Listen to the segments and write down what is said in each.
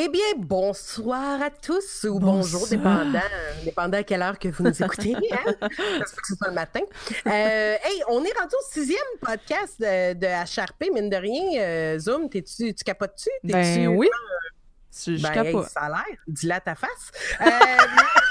Eh bien, bonsoir à tous ou bonjour, dépendant, dépendant à quelle heure que vous nous écoutez. Hein? Parce que c'est pas le matin. Euh, hey, on est rendu au sixième podcast de, de HRP, mine de rien. Euh, Zoom, t'es-tu, tu capotes-tu? Ben oui. Je, je Ben, hey, capote. ça a l'air. Dis-le à ta face.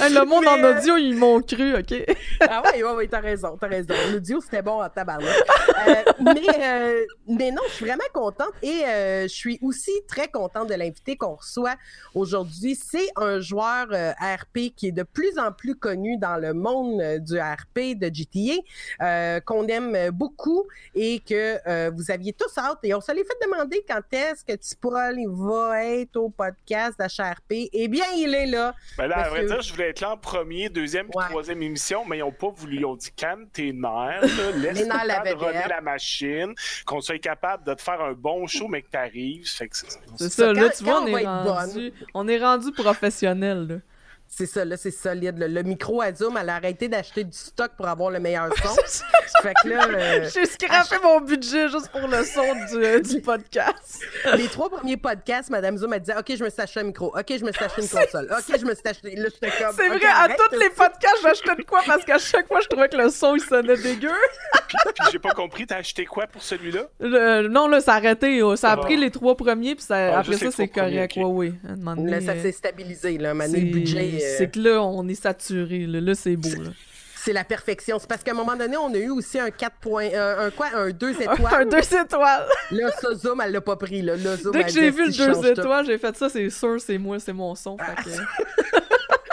Hey, le monde en Mais, euh, audio, ils m'ont cru, OK? ah oui, oui, oui, t'as raison, t'as raison. L'audio, c'était bon en tabarnak. Euh, mais, euh, mais non, je suis vraiment contente et euh, je suis aussi très contente de l'invité qu'on reçoit aujourd'hui. C'est un joueur euh, RP qui est de plus en plus connu dans le monde du RP de GTA, euh, qu'on aime beaucoup et que euh, vous aviez tous hâte. Et on se l'est fait demander quand est-ce que Tipol va être au podcast d'HRP. Eh bien, il est là. Ben là, à vrai dire, je voulais être là en premier, deuxième Ouais. troisième émission, mais ils n'ont pas voulu. Ils ont dit calme tes nerfs, laisse nerfs, le la temps de vedette. la machine, qu'on soit capable de te faire un bon show, mais que t'arrives. Fait que c'est- Ça, ça, là, quand- tu vois, on on est, va être rendu, on est rendu professionnel, là. C'est ça, là, c'est solide. là. Le micro à Zoom, elle a arrêté d'acheter du stock pour avoir le meilleur son. fait que là, euh, J'ai scrappé mon budget juste pour le son du, du podcast. les trois premiers podcasts, Madame Zoom, elle disait OK, je me suis acheté un micro. OK, je me suis acheté une console. OK, je me suis acheté. Là, j'étais comme. C'est vrai, à tous les podcasts, j'achetais de quoi? Parce qu'à chaque fois, je trouvais que le son, il sonnait dégueu. Puis, puis j'ai pas compris, t'as acheté quoi pour celui-là? Non, là, ça a arrêté. oh, Ça a Ah. pris les trois premiers, puis ça- Ah, après ça, c'est correct. ok. Ouais, oui. Là, ça s'est stabilisé, là. Le budget. Euh, c'est que là, on est saturé. Là, Là, c'est beau. Là. C'est la perfection. C'est parce qu'à un moment donné, on a eu aussi un 4 points. euh, un quoi? Un 2 Un étoiles. deux étoiles. Là, ça, Zoom, elle l'a pas pris. Là, Là, Zoom, Dès que j'ai vu le si, je change deux tout. étoiles, j'ai fait ça, c'est sûr, c'est moi, c'est mon son. fait que-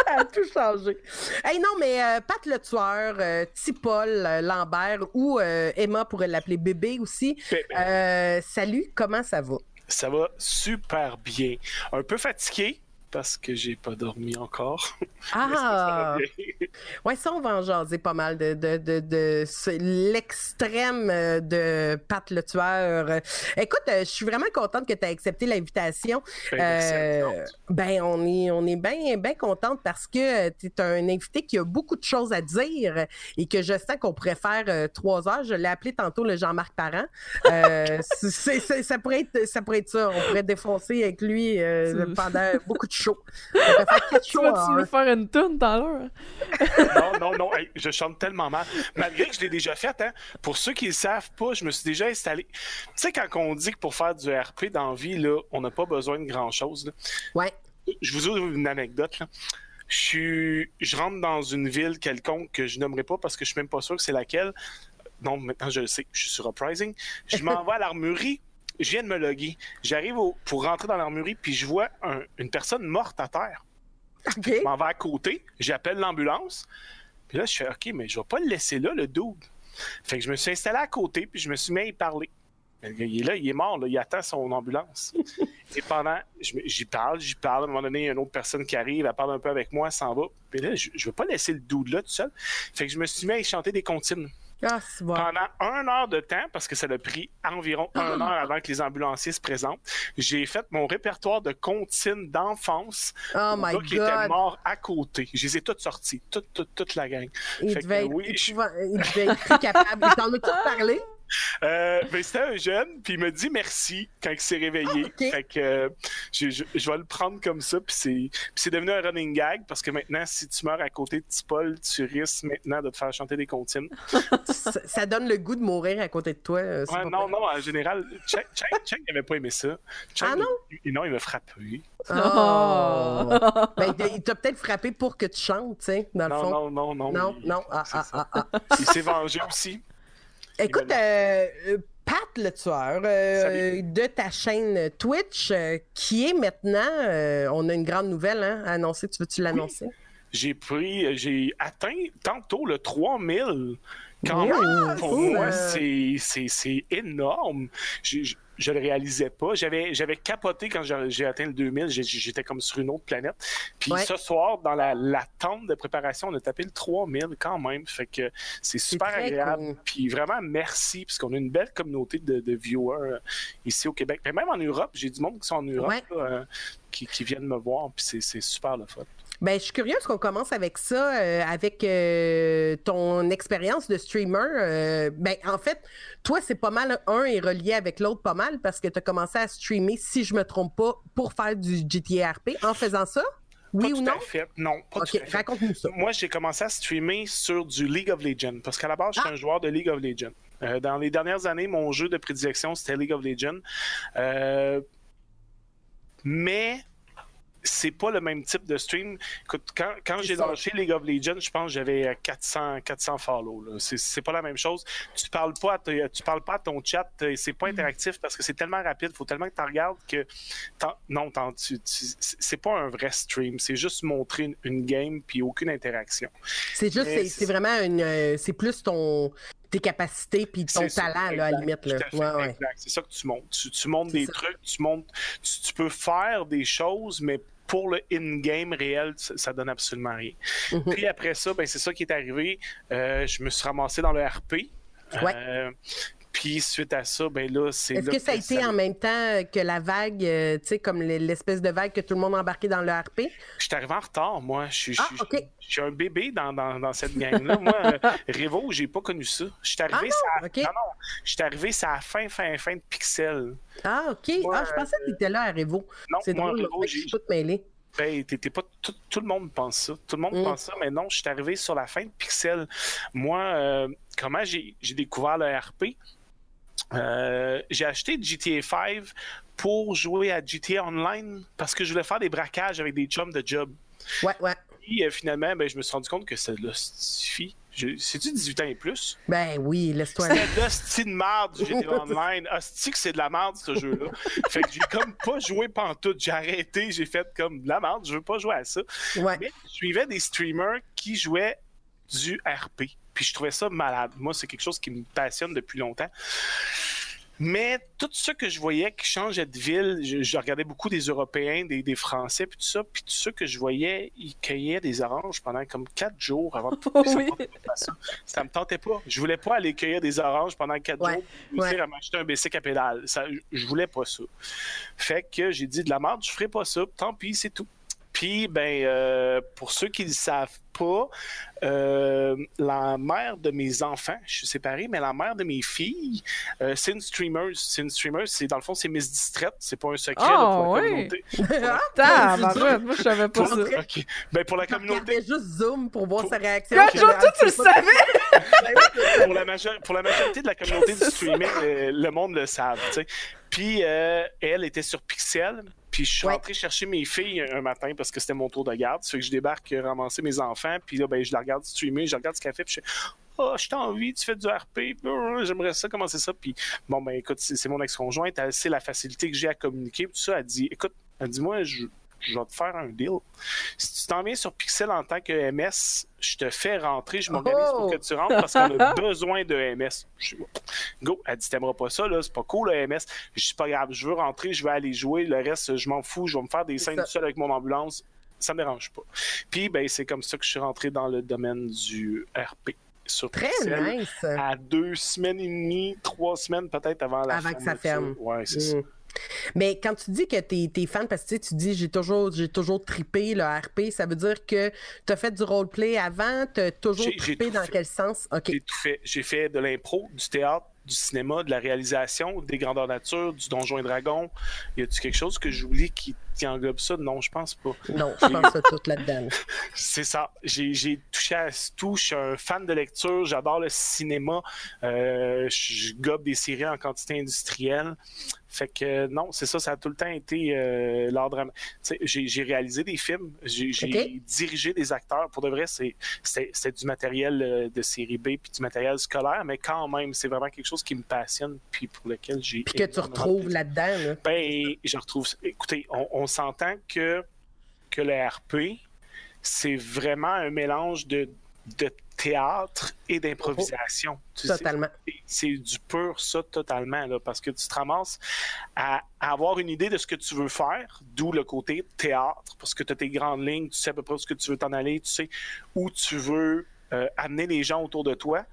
a tout changé. Hey, non, mais euh, Pat le tueur, euh, Tipol euh, Lambert ou euh, Emma pourrait l'appeler bébé aussi. Bébé. Euh, salut, comment ça va? Ça va super bien. Un peu fatigué parce que j'ai pas dormi encore. Ça Ah! bien? Ouais, ça, on va en jaser pas mal de, de, de, de l'extrême euh, de Pat le tueur. Écoute, euh, je suis vraiment contente que tu as accepté l'invitation. Ben, Euh, ben, on est, on est bien bien contente parce que tu es un invité qui a beaucoup de choses à dire et que je sens qu'on pourrait faire euh, trois heures. Je l'ai appelé tantôt le Jean-Marc Parent. Euh, ça, pourrait être, ça pourrait être ça. On pourrait défoncer avec lui euh, pendant beaucoup de shows. Quatre Tu shows nous un. faire une toune tout à l'heure? Non, non, non, hey, je chante tellement mal. Malgré que je l'ai déjà fait, hein, pour ceux qui ne le savent pas, je me suis déjà installé. Tu sais, quand on dit que pour faire du RP dans la vie, là, on n'a pas besoin de grand-chose. Ouais. Je vous ouvre une anecdote. Là. Je, suis... je rentre dans une ville quelconque que je nommerai pas parce que je suis même pas sûr que c'est laquelle. Non, maintenant je le sais, je suis sur Uprising. Je m'en vais à l'armurerie. Je viens de me loguer. J'arrive pour rentrer dans l'armurerie, puis je vois un- une personne morte à terre. Je m'en vais à côté, j'appelle l'ambulance. Puis là, je fais OK, mais je vais pas le laisser là, le dude. Fait que je me suis installé à côté, puis je me suis mis à y parler. Il est là, il est mort, là, il attend son ambulance. Et pendant, j'y parle, j'y parle. À un moment donné, il y a une autre personne qui arrive, elle parle un peu avec moi, elle s'en va. Puis là, je, je veux pas laisser le dude là tout seul. Fait que je me suis mis à y chanter des comptines Ah, bon. pendant une heure de temps, parce que ça a pris environ une heure avant que les ambulanciers se présentent. J'ai fait mon répertoire de comptines d'enfance Oh my gars qui était God. mort à côté. Je les ai toutes sorties, toute, toute, toute la gang. Il Fait devait, que être oui, je- épouvant- il devait être plus capable. Il t'en tout parlé? Euh, ben, c'était un jeune, puis il me dit merci quand il s'est réveillé. Ah. Fait que euh, je, je- je vais le prendre comme ça, puis c'est, puis c'est devenu un running gag parce que maintenant, si tu meurs à côté de Tipol, tu risques maintenant de te faire chanter des comptines. ça, ça donne le goût de mourir à côté de toi. euh, Ouais, non, non, en général, Chang n'avait pas aimé ça. Chang, Ah non? il- non, il m'a frappé. Oh. Oh. Ben, il- t'a peut-être frappé pour que tu chantes, tu sais, dans le Non, fond. non, non, non. non, il- non. Ah, ah, ah, ah. Il s'est vengé aussi. Écoute, euh, euh, Pat le tueur euh, de ta chaîne Twitch, euh, qui est maintenant, on a une grande nouvelle hein, à annoncer. Tu veux-tu l'annoncer? J'ai pris, j'ai atteint tantôt le 3000. Quand Yeah, même, pour moi, c'est, énorme. J'ai- Je, je le réalisais pas. J'avais, j'avais capoté quand j'ai, atteint le 2000. J'ai- J'étais comme sur une autre planète. Puis Ouais. ce soir, dans la, la tente de préparation, on a tapé le 3000 quand même. Fait que c'est super agréable. cool. Puis vraiment, merci, parce qu'on a une belle communauté de, de viewers euh, ici au Québec. Mais même en Europe, j'ai du monde qui sont en Europe Ouais. là, euh, qui, qui viennent me voir. Puis c'est- c'est super le fun. Ben, je suis curieuse qu'on commence avec ça, euh, avec euh, ton expérience de streamer. Euh, ben, en fait, toi, c'est pas mal, un est relié avec l'autre pas mal parce que tu as commencé à streamer, si je me trompe pas, pour faire du GTA RP en faisant ça? Oui Pas ou tout non? à fait. Non, pas raconte-nous ça. Moi, j'ai commencé à streamer sur du League of Legends parce qu'à la base, j'étais Ah. un joueur de League of Legends. Dans les dernières années, mon jeu de prédilection, c'était League of Legends. Mais c'est pas le même type de stream. Écoute, quand, quand j'ai lancé League of Legends, je pense que j'avais euh, 400, 400 follow. là. C'est, pas la même chose. Tu parles pas à, tu parles pas à ton chat. euh, C'est Mm. pas interactif parce que c'est tellement rapide. faut tellement que tu regardes que. non, c'est pas un vrai stream. C'est juste montrer une, une game puis aucune interaction. C'est juste, c'est vraiment une. euh, c'est plus ton tes capacités puis ton ça, talent, là, à la limite. Là. Ouais, ouais. C'est ça que tu montes. Tu, tu montes des ça. trucs, tu montes. Tu, tu peux faire des choses, mais pour le in-game réel, ça, donne absolument rien. Mhm. Puis après ça, ben, c'est ça qui est arrivé. Euh, je me suis ramassé dans le RP. Ouais. Euh, puis suite à ça, ben là, c'est. Est-ce que ça a été en même temps que la vague, euh, tu sais, comme l'espèce de vague que tout le monde a embarqué dans le RP? Je suis arrivé en retard, moi. Je Ah, suis- OK. je suis un bébé dans, dans, dans cette gang-là. Moi, euh, Revo, j'ai pas connu ça. Je suis arrivé, Ah ça- OK. non, non, je suis arrivé, ça à fin, fin, fin de Pixel. Ah, OK. Moi, ah, je pensais que tu étais là à Revo. Non, C'est drôle, Revo, je j'ai- suis mêlée. Ben, t'es pas tout, tout le monde pense ça. Tout le monde Mm. pense ça, mais non, je suis arrivé sur la fin de Pixel. Moi, euh, comment j'ai j'ai découvert le RP? Euh, j'ai acheté GTA 5 pour jouer à GTA Online parce que je voulais faire des braquages avec des chums de job. Ouais, ouais. Puis euh, finalement, ben, je me suis rendu compte que ça là, suffit. Je- C'est-tu 18 ans et plus? Ben oui, laisse-toi aller. C'était l'hostie de merde du GTA Online. Hostie que c'est de la merde, ce jeu-là. Fait que j'ai comme pas joué pantoute. J'ai arrêté, j'ai fait comme de la merde, je veux pas jouer à ça. Ouais. Mais je suivais des streamers qui jouaient du RP. Puis je trouvais ça malade. Moi, c'est quelque chose qui me passionne depuis longtemps. Mais tout ce que je voyais qui changeait de ville, je, je regardais beaucoup des Européens, des, des Français, puis tout ça. Puis tout ce que je voyais, ils cueillaient des oranges pendant comme quatre jours avant de Oui. me tentait pas, ça. Ça me tentait pas. Je voulais pas aller cueillir des oranges pendant quatre Ouais, jours pour ouais. à m'acheter un bicycle à pédale. Ça, je voulais pas ça. Fait que j'ai dit de la merde, je ferai pas ça. Tant pis, c'est tout. Puis, ben, euh, pour ceux qui ne le savent pas, euh, la mère de mes enfants, je suis séparé, mais la mère de mes filles, euh, c'est une streamer. C'est une streamer, c'est dans le fond, c'est Miss Distraite. C'est pas un secret là, Oh, pour la oui. communauté. Ah, Tabarouette, moi, je savais pas Pour, ça. ok. Ben, pour la Je communauté, juste Zoom pour voir Pour- sa réaction. Joe, toi, tu le savais? pour la, major- pour la majorité de la communauté du streaming, le, le monde le savent. tu sais. Puis euh, elle était sur Pixel. Puis je suis Ouais. rentré chercher mes filles un matin parce que c'était mon tour de garde. Ça fait que je débarque euh, ramasser mes enfants. Puis là, ben, je la regarde streamer, je regarde ce qu'elle fait. Puis je fais Oh, je t'ai envie, tu fais du RP. J'aimerais ça commencer ça. Puis bon, ben écoute, c'est c'est mon ex-conjointe. Sait la facilité que j'ai à communiquer. Puis tout ça, elle dit Écoute, elle dit Moi, je, je vais te faire un deal. Si tu t'en viens sur Pixel en tant que MS, je te fais rentrer, je m'organise Oh! pour que tu rentres parce qu'on a besoin de MS. Je dis, Go, elle dit T'aimeras pas ça, là, c'est pas cool le MS. Je dis pas grave, je veux rentrer, je vais aller jouer, le reste, je m'en fous, je vais me faire des scènes tout seul avec mon ambulance. Ça me dérange pas. Puis ben c'est comme ça que je suis rentré dans le domaine du RP sur Très Pixel. nice. À deux semaines et demie, trois semaines peut-être avant la Avant que ça ferme. Ouais, c'est ça. Mais quand tu dis que tu es, fan, parce que tu sais, tu dis j'ai toujours, j'ai toujours trippé le RP, ça veut dire que tu as fait du roleplay avant, tu as toujours tout dans fait. quel sens? OK. J'ai tout fait. J'ai fait de l'impro, du théâtre, du cinéma, de la réalisation, des grandeurs nature, du Donjon et Dragon. Y a-tu quelque chose que j'oublie qui, qui englobe ça? Non, je pense pas. Non, je pense que tout là-dedans. C'est ça. J'ai touché à tout. Je suis un fan de lecture. J'adore le cinéma. Euh, je je gobe des séries en quantité industrielle. Fait que euh, non, c'est ça. Ça a tout le temps été euh, sais, J'ai réalisé des films. J'ai dirigé des acteurs. Pour de vrai, c'est- du matériel euh, de série B puis du matériel scolaire. Mais quand même, c'est vraiment quelque chose qui me passionne puis pour lequel j'ai. Puis que tu retrouves là-dedans. Là. Ben, je retrouve. Écoutez, on, on s'entend que, que le RP, c'est vraiment un mélange de, de théâtre et d'improvisation. Totalement. c'est du pur ça totalement, là, parce que tu te ramasses à, à avoir une idée de ce que tu veux faire, d'où le côté théâtre, parce que tu as tes grandes lignes, tu sais à peu près où ce que tu veux t'en aller, tu sais où tu veux euh, amener les gens autour de toi,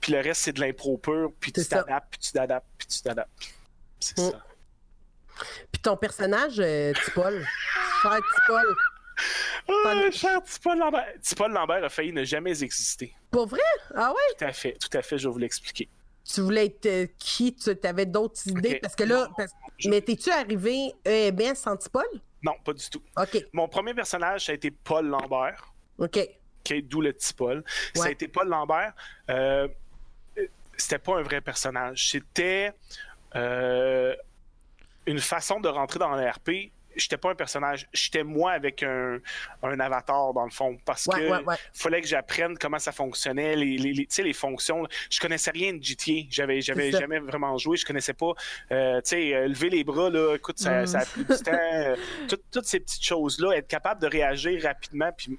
puis le reste, c'est de l'impro pur, puis tu t'adaptes, puis tu t'adaptes, puis tu t'adaptes. C'est Mm. ça. Puis ton personnage, euh, Tipol, cher Tipol, Ah, cher Tipol Lambert. Tipol Lambert a failli ne jamais exister. pour vrai? Ah ouais? Tout à fait, tout à fait, je vais vous l'expliquer. Tu voulais être euh, qui? Tu avais d'autres idées? Parce que là, Non, parce- je- mais t'es-tu arrivé EMS sans Tipol? Non, pas du tout. OK, Mon premier personnage, ça a été Paul Lambert. OK. D'où le petit Paul. Ça a Ouais. été Paul Lambert. Euh, c'était pas un vrai personnage. C'était euh, une façon de rentrer dans l'RP. J'étais pas un personnage. J'étais moi avec un, un avatar, dans le fond. Parce Ouais, que ouais, ouais. fallait que j'apprenne comment ça fonctionnait, les, les, les- fonctions. Je connaissais rien de GTA. J'avais, j'avais jamais vraiment joué. Je connaissais pas, euh, tu sais, euh, lever les bras, là, écoute, ça, Mm. ça a pris du temps. euh, tout- toutes ces petites choses-là, être capable de réagir rapidement, puis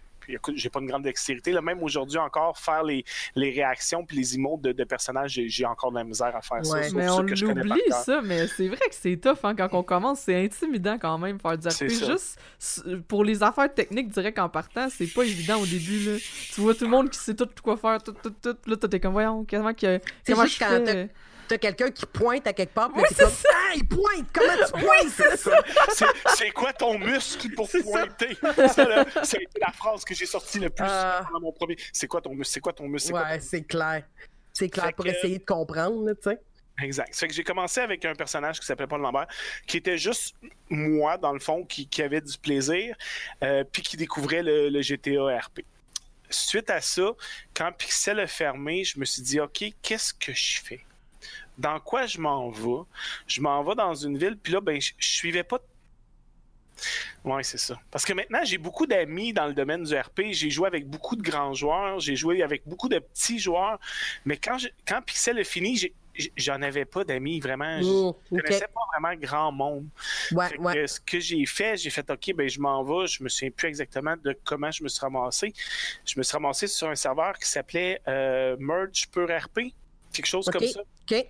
j'ai pas une grande dextérité. Là, même aujourd'hui encore, faire les, les réactions puis les emotes de, de personnages, j'ai, encore de la misère à faire ça. Ouais. Sauf Mais ça on l'oublie, ça, mais c'est vrai que c'est tough hein, quand on commence. C'est intimidant quand même faire du ça. Juste pour les affaires techniques, direct en partant, c'est pas évident au début. Là. Tu vois tout le monde qui sait tout quoi faire, tout, tout, tout. Là, t'es comme, voyons, comment, que, comment je fais? T'as quelqu'un qui pointe à quelque part, puis Oui, c'est comme ça. Ah, il pointe! Comment tu pointes? C'est ça. C'est, c'est quoi ton muscle pour pointer? C'est la phrase que j'ai sortie le plus Ah. dans mon premier. C'est quoi ton muscle? C'est quoi ton muscle? Ouais, c'est clair. C'est clair Fait pour que- essayer de comprendre, là, tu sais. Exact. Ça fait que j'ai commencé avec un personnage qui s'appelait Paul Lambert, qui était juste moi, dans le fond, qui, qui avait du plaisir, euh, puis qui découvrait le, le GTA RP. Suite à ça, quand Pixel a fermé, je me suis dit, OK, qu'est-ce que je fais? Dans quoi je m'en vais? Je m'en vais dans une ville, puis là, ben, je, je suivais pas. Oui, c'est ça. Parce que maintenant, j'ai beaucoup d'amis dans le domaine du RP. J'ai joué avec beaucoup de grands joueurs, j'ai joué avec beaucoup de petits joueurs. Mais quand, je- quand Pixel a fini, j'en avais pas d'amis vraiment. Je Mm, je ok. connaissais pas vraiment grand monde. Ouais, Fait que ouais. ce que j'ai fait, j'ai fait OK, ben je m'en vais. Je me souviens plus exactement de comment je me suis ramassé. Je me suis ramassé sur un serveur qui s'appelait euh, Merge Pur RP, quelque chose comme ça. OK.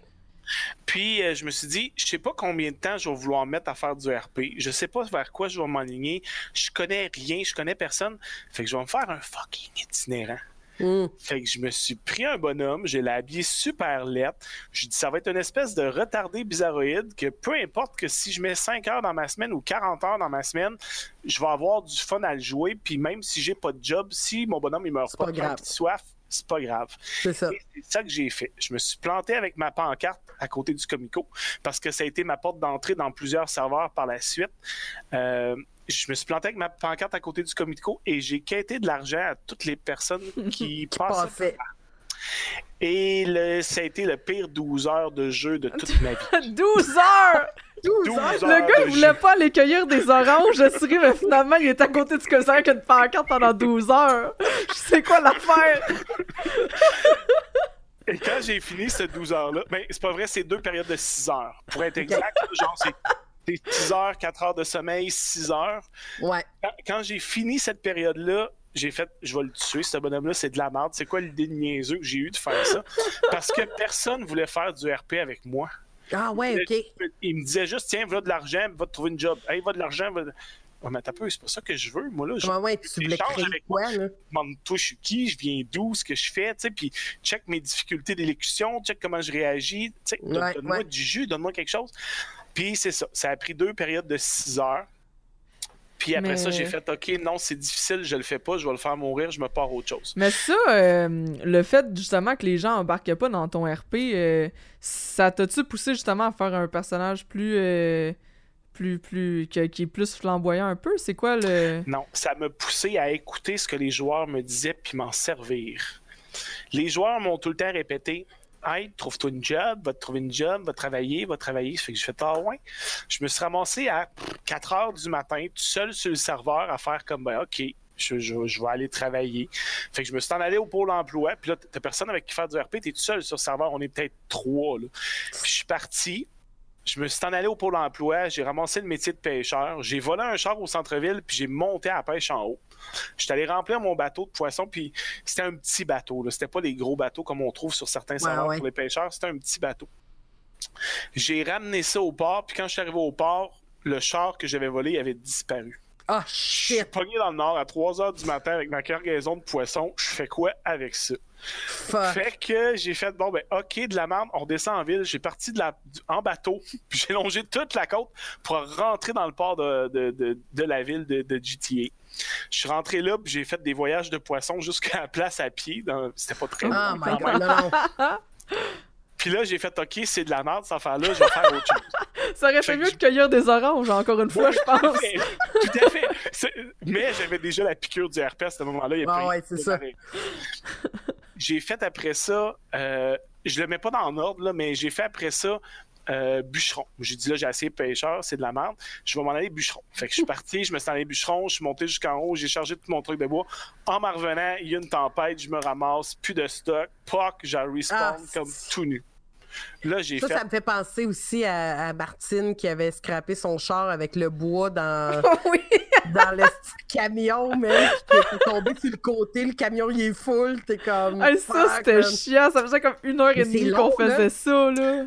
Puis euh, je me suis dit, je sais pas combien de temps je vais vouloir mettre à faire du RP. Je sais pas vers quoi je vais m'aligner. Je connais rien, je connais personne. Fait que je vais me faire un fucking itinérant. Mm. Fait que je me suis pris un bonhomme, je l'ai habillé super laid. Je dis, ça va être une espèce de retardé bizarroïde que peu importe que si je mets 5 heures dans ma semaine ou 40 heures dans ma semaine, je vais avoir du fun à le jouer. Puis même si j'ai pas de job, si mon bonhomme il meurt pas pas de grave. soif, c'est pas grave. C'est ça. C'est ça que j'ai fait. Je me suis planté avec ma pancarte à côté du Comico parce que ça a été ma porte d'entrée dans plusieurs serveurs par la suite. Euh, je me suis planté avec ma pancarte à côté du Comico et j'ai quitté de l'argent à toutes les personnes qui passaient. Passait. Et le- ça a été le pire 12 heures de jeu de toute ma vie. 12 heures! 12 12 heures. heures. Le gars, il voulait pas aller cueillir des oranges, je suis mais finalement, il est à côté du commissariat avec une pancarte pendant 12 heures. Je sais quoi l'affaire? Et quand j'ai fini ces 12 heures-là, ben, c'est pas vrai, c'est deux périodes de 6 heures. Pour être exact, genre, c'est c'est 6 heures, 4 heures de sommeil, 6 heures. Ouais. Quand, quand j'ai fini cette période-là, j'ai fait, je vais le tuer, ce bonhomme-là, c'est de la merde. C'est quoi l'idée de niaiseux que j'ai eu de faire ça? Parce que personne voulait faire du RP avec moi. Ah ouais, OK. Il me disait juste, tiens, va de l'argent, va te trouver une job. Hey, va de l'argent, va. Ouais, mais t'as peu, c'est pas ça que je veux, moi, là. Je Ouais, ouais, tu voulais Échange créer avec quoi, là? demande, toi, je suis qui, je viens d'où, ce que je fais, tu sais, puis check mes difficultés d'élocution, check comment je réagis, tu sais, Ouais, donne-moi ouais. du jus, donne-moi quelque chose. Puis c'est ça, ça a pris deux périodes de six heures. Puis après Mais- ça, j'ai fait, OK, non, c'est difficile, je le fais pas, je vais le faire mourir, je me pars à autre chose. Mais ça, euh, le fait justement que les gens embarquaient pas dans ton RP, euh, ça t'a-tu poussé justement à faire un personnage plus. euh, plus, plus, que- qui est plus flamboyant un peu? C'est quoi le. Non, ça m'a poussé à écouter ce que les joueurs me disaient puis m'en servir. Les joueurs m'ont tout le temps répété Hey, trouve-toi une job, va te trouver une job, va travailler, va travailler. Ça fait que je fais Ah ouais. Je me suis ramassé à 4 heures du matin, tout seul sur le serveur, à faire comme ben, OK, je vais aller travailler. Fait que je me suis en allé au pôle emploi, puis là, t'as personne avec qui faire du RP, t'es tout seul sur le serveur, on est peut-être trois. Là. Puis je suis parti. Je me suis en allé au pôle emploi, j'ai ramassé le métier de pêcheur, j'ai volé un char au centre-ville, puis j'ai monté à la pêche en haut. J'étais allé remplir mon bateau de poisson, puis c'était un petit bateau. C'était pas les gros bateaux comme on trouve sur certains ouais. pour les pêcheurs, c'était un petit bateau. J'ai ramené ça au port, puis quand je suis arrivé au port, le char que j'avais volé avait disparu. Ah, Je suis shit! pogné dans le nord à 3 h du matin avec ma cargaison de poissons. Je fais quoi avec ça? Fuck! Fait que j'ai fait, bon, ben, OK, de la merde, on descend en ville. J'ai parti de la, du- en bateau, puis j'ai longé toute la côte pour rentrer dans le port de, de, de, de la ville de, de GTA. Je suis rentré là, puis j'ai fait des voyages de poissons jusqu'à la place à pied. dans- C'était pas très Oh loin, my god. Puis là, j'ai fait, OK, c'est de la merde, cette affaire-là, je vais faire autre chose. Ça aurait Fait fait que mieux je- de cueillir des oranges, encore une fois, je pense. Mais, Tout à fait. Mais j'avais déjà la piqûre du herpès à ce moment-là. il y a Ah ouais, c'est ça. J'ai fait après ça, euh, je le mets pas dans l'ordre, là, mais j'ai fait après ça euh, bûcheron. J'ai dit là, j'ai assez pêcheur, c'est de la merde. Je vais m'en aller bûcheron. Fait que je suis parti, je me suis allé bûcheron, je suis monté jusqu'en haut, j'ai chargé tout mon truc de bois. En m'en revenant, il y a une tempête, je me ramasse, plus de stock, poc, j'ai respawn Ah, comme tout nu. Là, j'ai Ça, fait. ça me fait penser aussi à, à Martine qui avait scrappé son char avec le bois dans, oui. dans le camion, mais qui était tombé sur le côté. Le camion, il est full. T'es comme. Hey, ça, c'était chiant. Ça faisait comme une heure Mais et demie qu'on faisait là. ça, là.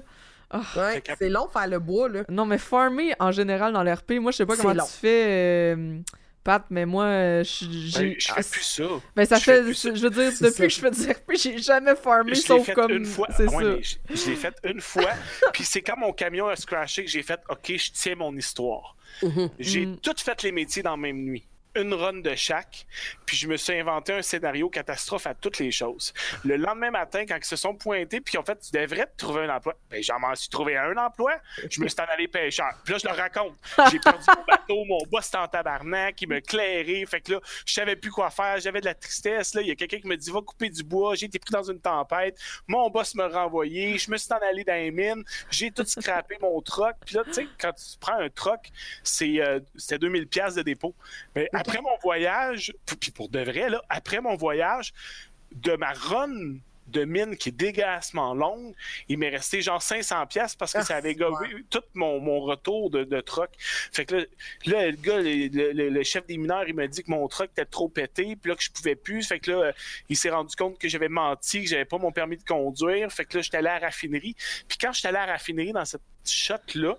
Ouais, qu'après- c'est long faire le bois, là. Non, mais farmer en général dans l'RP, moi, je sais pas C'est comment long. tu fais, euh, Pat, mais moi, euh, je- j'ai. Ben, je fais plus ça. Ben, ça je fait. Je veux dire, depuis ça. que je fais du RP, j'ai jamais farmé, Je l'ai sauf fait comme. une fois. C'est Ouais, ça. mais je, je l'ai fait une fois. Puis c'est quand mon camion a scratché que j'ai fait OK, je tiens mon histoire. Mhm. J'ai Mm. tout fait les métiers dans la même nuit. Une run de chaque, puis je me suis inventé un scénario catastrophe à toutes les choses. Le lendemain matin, quand ils se sont pointés, puis en fait, tu devrais te trouver un emploi. Ben, j'en m'en suis trouvé un emploi. Je me suis en allé pêcheur. Puis là, je le raconte. J'ai perdu mon bateau, mon boss était en tabarnak, il me clairait. Fait que là, je savais plus quoi faire. J'avais de la tristesse. Là, il y a quelqu'un qui me dit va couper du bois. J'ai été pris dans une tempête. Mon boss me renvoyé. Je me suis en allé dans les mines. J'ai tout scrappé mon troc. Puis là, tu sais, quand tu prends un troc, c'est euh, c'était 2000 pièces de dépôt. Après mon voyage, puis pour de vrai là, après mon voyage de ma run de mine qui est dégueulassement longue, il m'est resté genre 500 pièces parce que Ah, ça avait c'est gobé tout mon, mon retour de, de troc. Fait que là, là, le gars, le, le- le chef des mineurs, il m'a dit que mon truck était trop pété, puis là que je pouvais plus. Fait que là, il s'est rendu compte que j'avais menti, que j'avais pas mon permis de conduire. Fait que là, j'étais allé à la raffinerie. Puis quand j'étais allé à la raffinerie dans cette shot-là,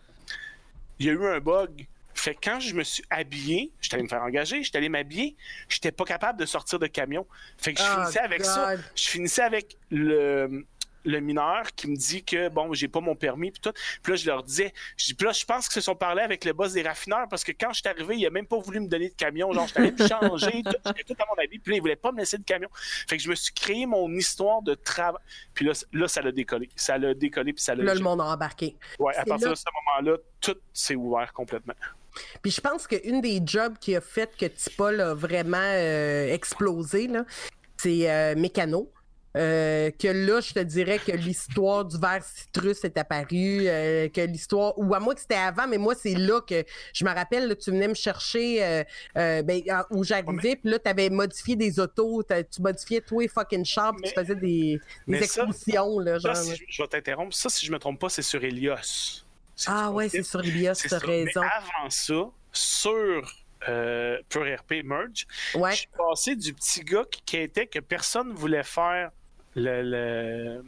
il y a eu un bug. Fait que quand je me suis habillé, j'étais allé me faire engager, j'étais allé m'habiller, j'étais pas capable de sortir de camion. Fait que je Oh, finissais avec ça. Je finissais avec le, le mineur qui me dit que bon, j'ai pas mon permis puis tout. Puis là, je leur disais, je dis, là, je pense qu'ils se sont parlé avec le boss des raffineurs parce que quand je suis arrivé, il a même pas voulu me donner de camion. Genre, j'étais allé me changer, tout, j'étais tout à mon avis, puis là, il voulait pas me laisser de camion. Fait que je me suis créé mon histoire de travail. Puis là, là, ça l'a décollé. Ça l'a décollé, puis ça l'a. Là, le monde a embarqué. Ouais, à partir là- de ce moment-là, tout s'est ouvert complètement. Puis je pense qu'une des jobs qui a fait que Tipol a vraiment euh, explosé, c'est euh, Mécano. Euh, que là, je te dirais que l'histoire du verre citrus est apparue, euh, que l'histoire, ou à moi que c'était avant, mais moi, c'est là que je me rappelle, là, tu venais me chercher euh, ben, en- où j'arrivais, puis là, tu avais modifié des autos, tu modifiais toi et fucking Mais- tu faisais des, des ça- expositions, là, Ça, genre. si je, je vais t'interrompre. Ça, si je me trompe pas, c'est sur Elios. Ah ouais, c'est sur C'est t'as. Mais raison. avant ça, sur euh, Pure RP Merge, Ouais. je suis passé du petit gars qui, était que personne voulait faire le. le...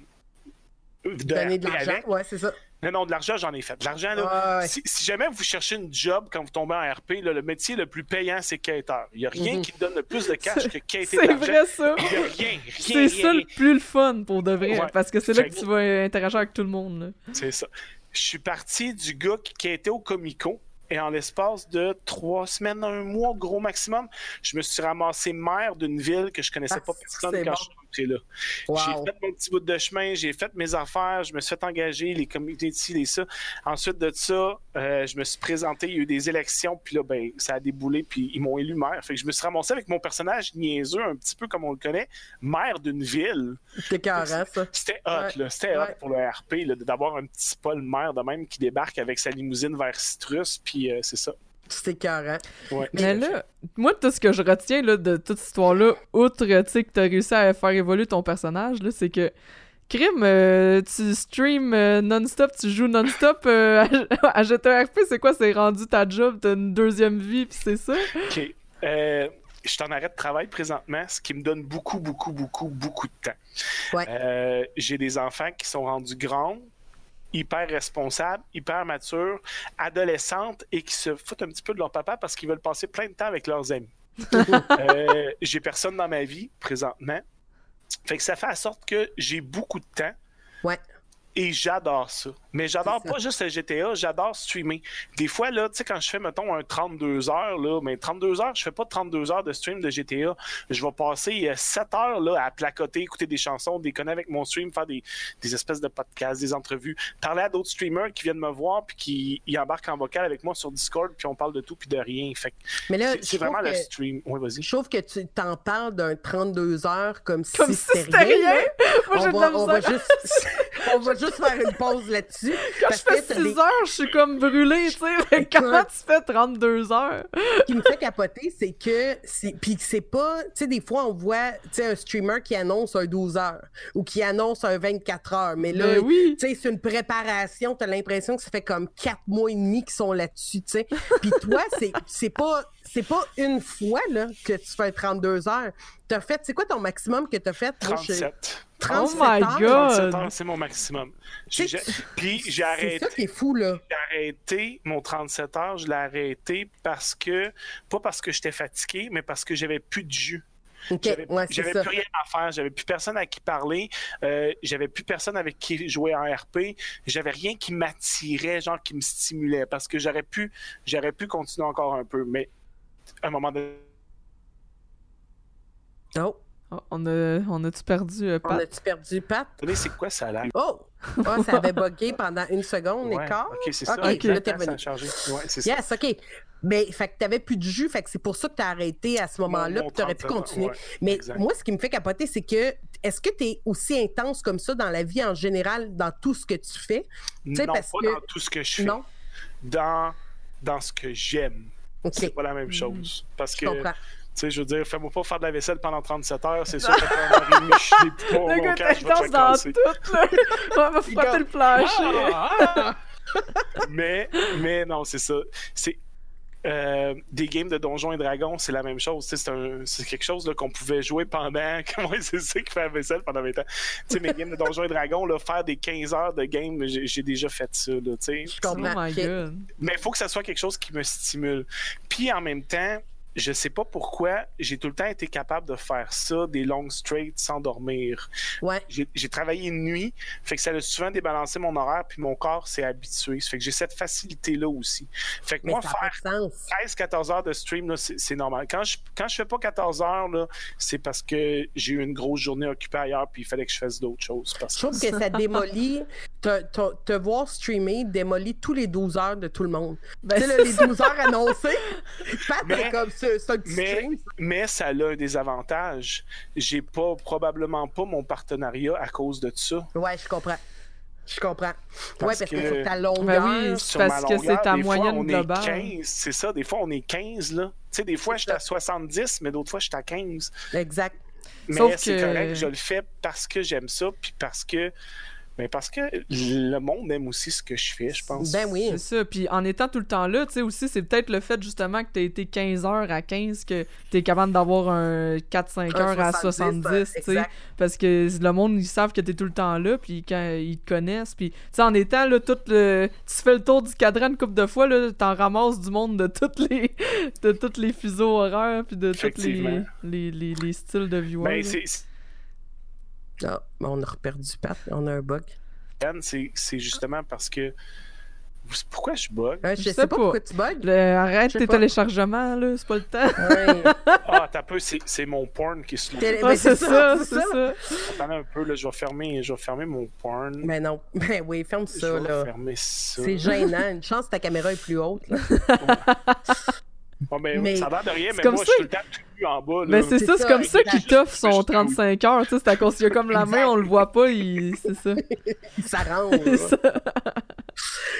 de Donner de l'argent, ouais, c'est ça. Non, non, de l'argent, j'en ai fait. De l'argent, là. Ouais. Si, si jamais vous cherchez une job quand vous tombez en RP, là, le métier le plus payant, c'est quêteur. Il n'y a rien Mhm. qui donne le plus de cash que quêter C'est vrai, ça. Il n'y a rien, rien, C'est ça le plus le fun pour de vrai, Ouais. parce que c'est là que tu vas interagir avec tout le monde. C'est ça. Je suis parti du gars qui, qui était au Comico et en l'espace de trois semaines, un mois, gros maximum, je me suis ramassé maire d'une ville que je connaissais Ah, pas personne quand bon. je suis là. Wow. J'ai fait mon petit bout de chemin, j'ai fait mes affaires, je me suis fait engager, les comités ici, les ça. Ensuite de ça, euh, je me suis présenté, il y a eu des élections, puis là, ben, ça a déboulé, puis ils m'ont élu maire. Fait que je me suis ramassé avec mon personnage niaiseux, un petit peu comme on le connaît, maire d'une ville. C'était carré, ça. C'était hot, Ouais, là. C'était hot ouais. pour le RP, là, d'avoir un petit Paul maire de même qui débarque avec sa limousine vers Citrus, puis euh, c'est ça. C'était carré. Ouais. Mais là, moi, tout ce que je retiens là, de toute cette histoire-là, outre tu sais, que t'as réussi à faire évoluer ton personnage, là, c'est que Crime, euh, tu stream euh, non-stop, tu joues non-stop euh, à, à GTRP, c'est quoi? C'est rendu ta job, t'as une deuxième vie, puis c'est ça? OK. Euh, je suis en arrêt de travail présentement, ce qui me donne beaucoup, beaucoup, beaucoup, beaucoup de temps. Ouais. Euh, J'ai des enfants qui sont rendus grands, hyper responsables, hyper matures, adolescentes et qui se foutent un petit peu de leur papa parce qu'ils veulent passer plein de temps avec leurs amis. Euh, J'ai personne dans ma vie présentement. Fait que ça fait en sorte que j'ai beaucoup de temps. Ouais. Et j'adore ça. Mais j'adore pas juste le GTA, j'adore streamer. Des fois, là, tu sais, quand je fais, mettons, un 32 heures, là, mais 32 heures, je fais pas 32 heures de stream de GTA. Je vais passer euh, 7 heures, là, à placoter, écouter des chansons, déconner avec mon stream, faire des, des espèces de podcasts, des entrevues, parler à d'autres streamers qui viennent me voir, puis qui ils embarquent en vocal avec moi sur Discord, puis on parle de tout, puis de rien. Fait que Mais là, c'est- vraiment trouve le que- stream. Oui, vas-y. Je trouve que tu t'en parles d'un 32 heures comme si Comme si c'était c'était rien. rien! là. Moi, On va, on, va juste, on va juste faire une pause là-dessus. Quand je fais que t'as 6 des- heures, je suis comme brûlée, tu sais. Mais Comment tu fais 32 heures? Ce qui me fait capoter, c'est que. Puis c'est pas. Tu sais, des fois, on voit tu sais, un streamer qui annonce un 12 heures ou qui annonce un 24 heures. Mais là, Ben oui. tu sais, c'est une préparation. T'as l'impression que ça fait comme 4 mois et demi qu'ils sont là-dessus, tu sais. Puis toi, c'est pas. C'est pas une fois là, que tu fais 32 heures. T'as fait, c'est quoi ton maximum que t'as fait? Moi, je- 37. 37 Oh my heures? God. 37 heures, c'est mon maximum. J'ai- j'ai- Puis j'ai C'est arrêté. ça qui est fou, là. j'ai arrêté mon 37 heures, je l'ai arrêté parce que, pas parce que j'étais fatigué, mais parce que j'avais plus de jus. OK, J'avais ouais, c'est j'avais plus rien à faire, j'avais plus personne à qui parler, euh, j'avais plus personne avec qui jouer en RP, j'avais rien qui m'attirait, genre qui me stimulait, parce que j'aurais pu, j'aurais pu continuer encore un peu, mais à un moment donné, Oh, Oh, on a, on a-tu perdu euh, on Pat? a-tu perdu Pat? c'est quoi ça là? Oh! Ah, ça avait bugué pendant une seconde et quart. ok, c'est ça. Ok, Ok. là, ça a revenu. changé. Ouais, c'est ça. Yes, OK. Mais, fait que t'avais plus de jus, fait que c'est pour ça que t'as arrêté à ce moment-là, puis t'aurais pu 37 ans, continuer. ouais, Mais exact. moi, ce qui me fait capoter, c'est que, est-ce que t'es aussi intense comme ça dans la vie en général, dans tout ce que tu fais? sais, Non, parce pas que- dans tout ce que je fais. Non? Dans, dans ce que j'aime. OK, C'est pas la même chose. Parce je que, tu sais, je veux dire, fais-moi pas faire de la vaisselle pendant 37 heures, c'est sûr que quand on arrive, je suis des poumons, Le mon gars cœur, je vais te t'intense faire dans tout, là. On va frotter le plancher. Ah! mais, mais non, c'est ça. C'est euh, des games de Donjons et Dragons, c'est la même chose. Tu sais, C'est un- c'est quelque chose là, qu'on pouvait jouer pendant. Comment c'est ça qui fait la vaisselle pendant 20 ans? Tu sais, mes games de Donjons et Dragons, là, faire des 15 heures de game, j'ai déjà fait ça. Là, tu sais. Je Oh comprends. my god. Mais il faut que ça soit quelque chose qui me stimule. Puis en même temps, je sais pas pourquoi, j'ai tout le temps été capable de faire ça, des longs straight sans dormir. Ouais. J'ai travaillé une nuit, fait que ça a souvent débalancé mon horaire, puis mon corps s'est habitué. Fait que j'ai cette facilité-là aussi. Fait que Mais moi, faire pas de sens. 13-14 heures de stream, là, c'est normal. Quand je, quand je fais pas 14 heures, là, c'est parce que j'ai eu une grosse journée occupée ailleurs, puis il fallait que je fasse d'autres choses. Parce Je trouve que ça démolit, te, te- te voir streamer démolit tous les 12 heures de tout le monde. Ben, tu sais, là, les ça. 12 heures annoncées, Pat, Mais- c'est comme ça, c'est un petit Mais, stream. mais ça a un désavantage. J'ai pas probablement pas mon partenariat à cause de ça. Ouais, je comprends. Je comprends. ouais, Parce parce que, que- faut que ta Ben longueur. oui, Sur Parce ma que longueur, c'est ta des fois, moyenne on globale. est 15, c'est ça. Des fois, on est 15, là. Tu sais, des fois, j'étais ça. à 70, mais d'autres fois, j'étais à 15. Exact. Mais Sauf c'est que- correct, je le fais parce que j'aime ça, puis parce que. Mais parce que le monde aime aussi ce que je fais, je pense. Ben oui. C'est ça. Puis en étant tout le temps là, tu sais, aussi, c'est peut-être le fait justement que t'as été 15 heures à 15 que t'es capable d'avoir un 4-5 Un heures à 70, 70, tu sais. Parce que le monde, ils savent que t'es tout le temps là, puis quand ils te connaissent, puis tu sais, en étant là, tout le... Tu fais le tour du cadran une couple de fois, là, t'en ramasses du monde de toutes les... de toutes les fuseaux horaires, puis de tous les... Les, les, les styles de viewers. Ben, c'est- Ah, on a reperdu Pat, on a un bug. c'est c'est justement parce que. Pourquoi je bug? Je, Je sais, sais pas pas. pourquoi tu bugs. Le- arrête Je tes pas. téléchargements, là, c'est pas le temps. Ouais. Ah, t'as peu, c'est c'est mon porn qui se Télé- Ah, ben, c'est ça, c'est ça. ça. Attendez un peu, là, je vais fermer, je vais fermer mon porn. Ben non. Ben oui, ferme je ça, vais là. fermer ça. C'est gênant. Une chance que ta caméra est plus haute. Là. Bon, Mais- ça a l'air de rien, mais comme moi, ça- je suis tout le temps plus en bas. Là. Mais c'est ça, c'est comme ça qu'il t'offre son Juste- 35 heures, tu sais, c'est à cause qu'il a comme la main, on le voit pas, il... c'est ça. Ça.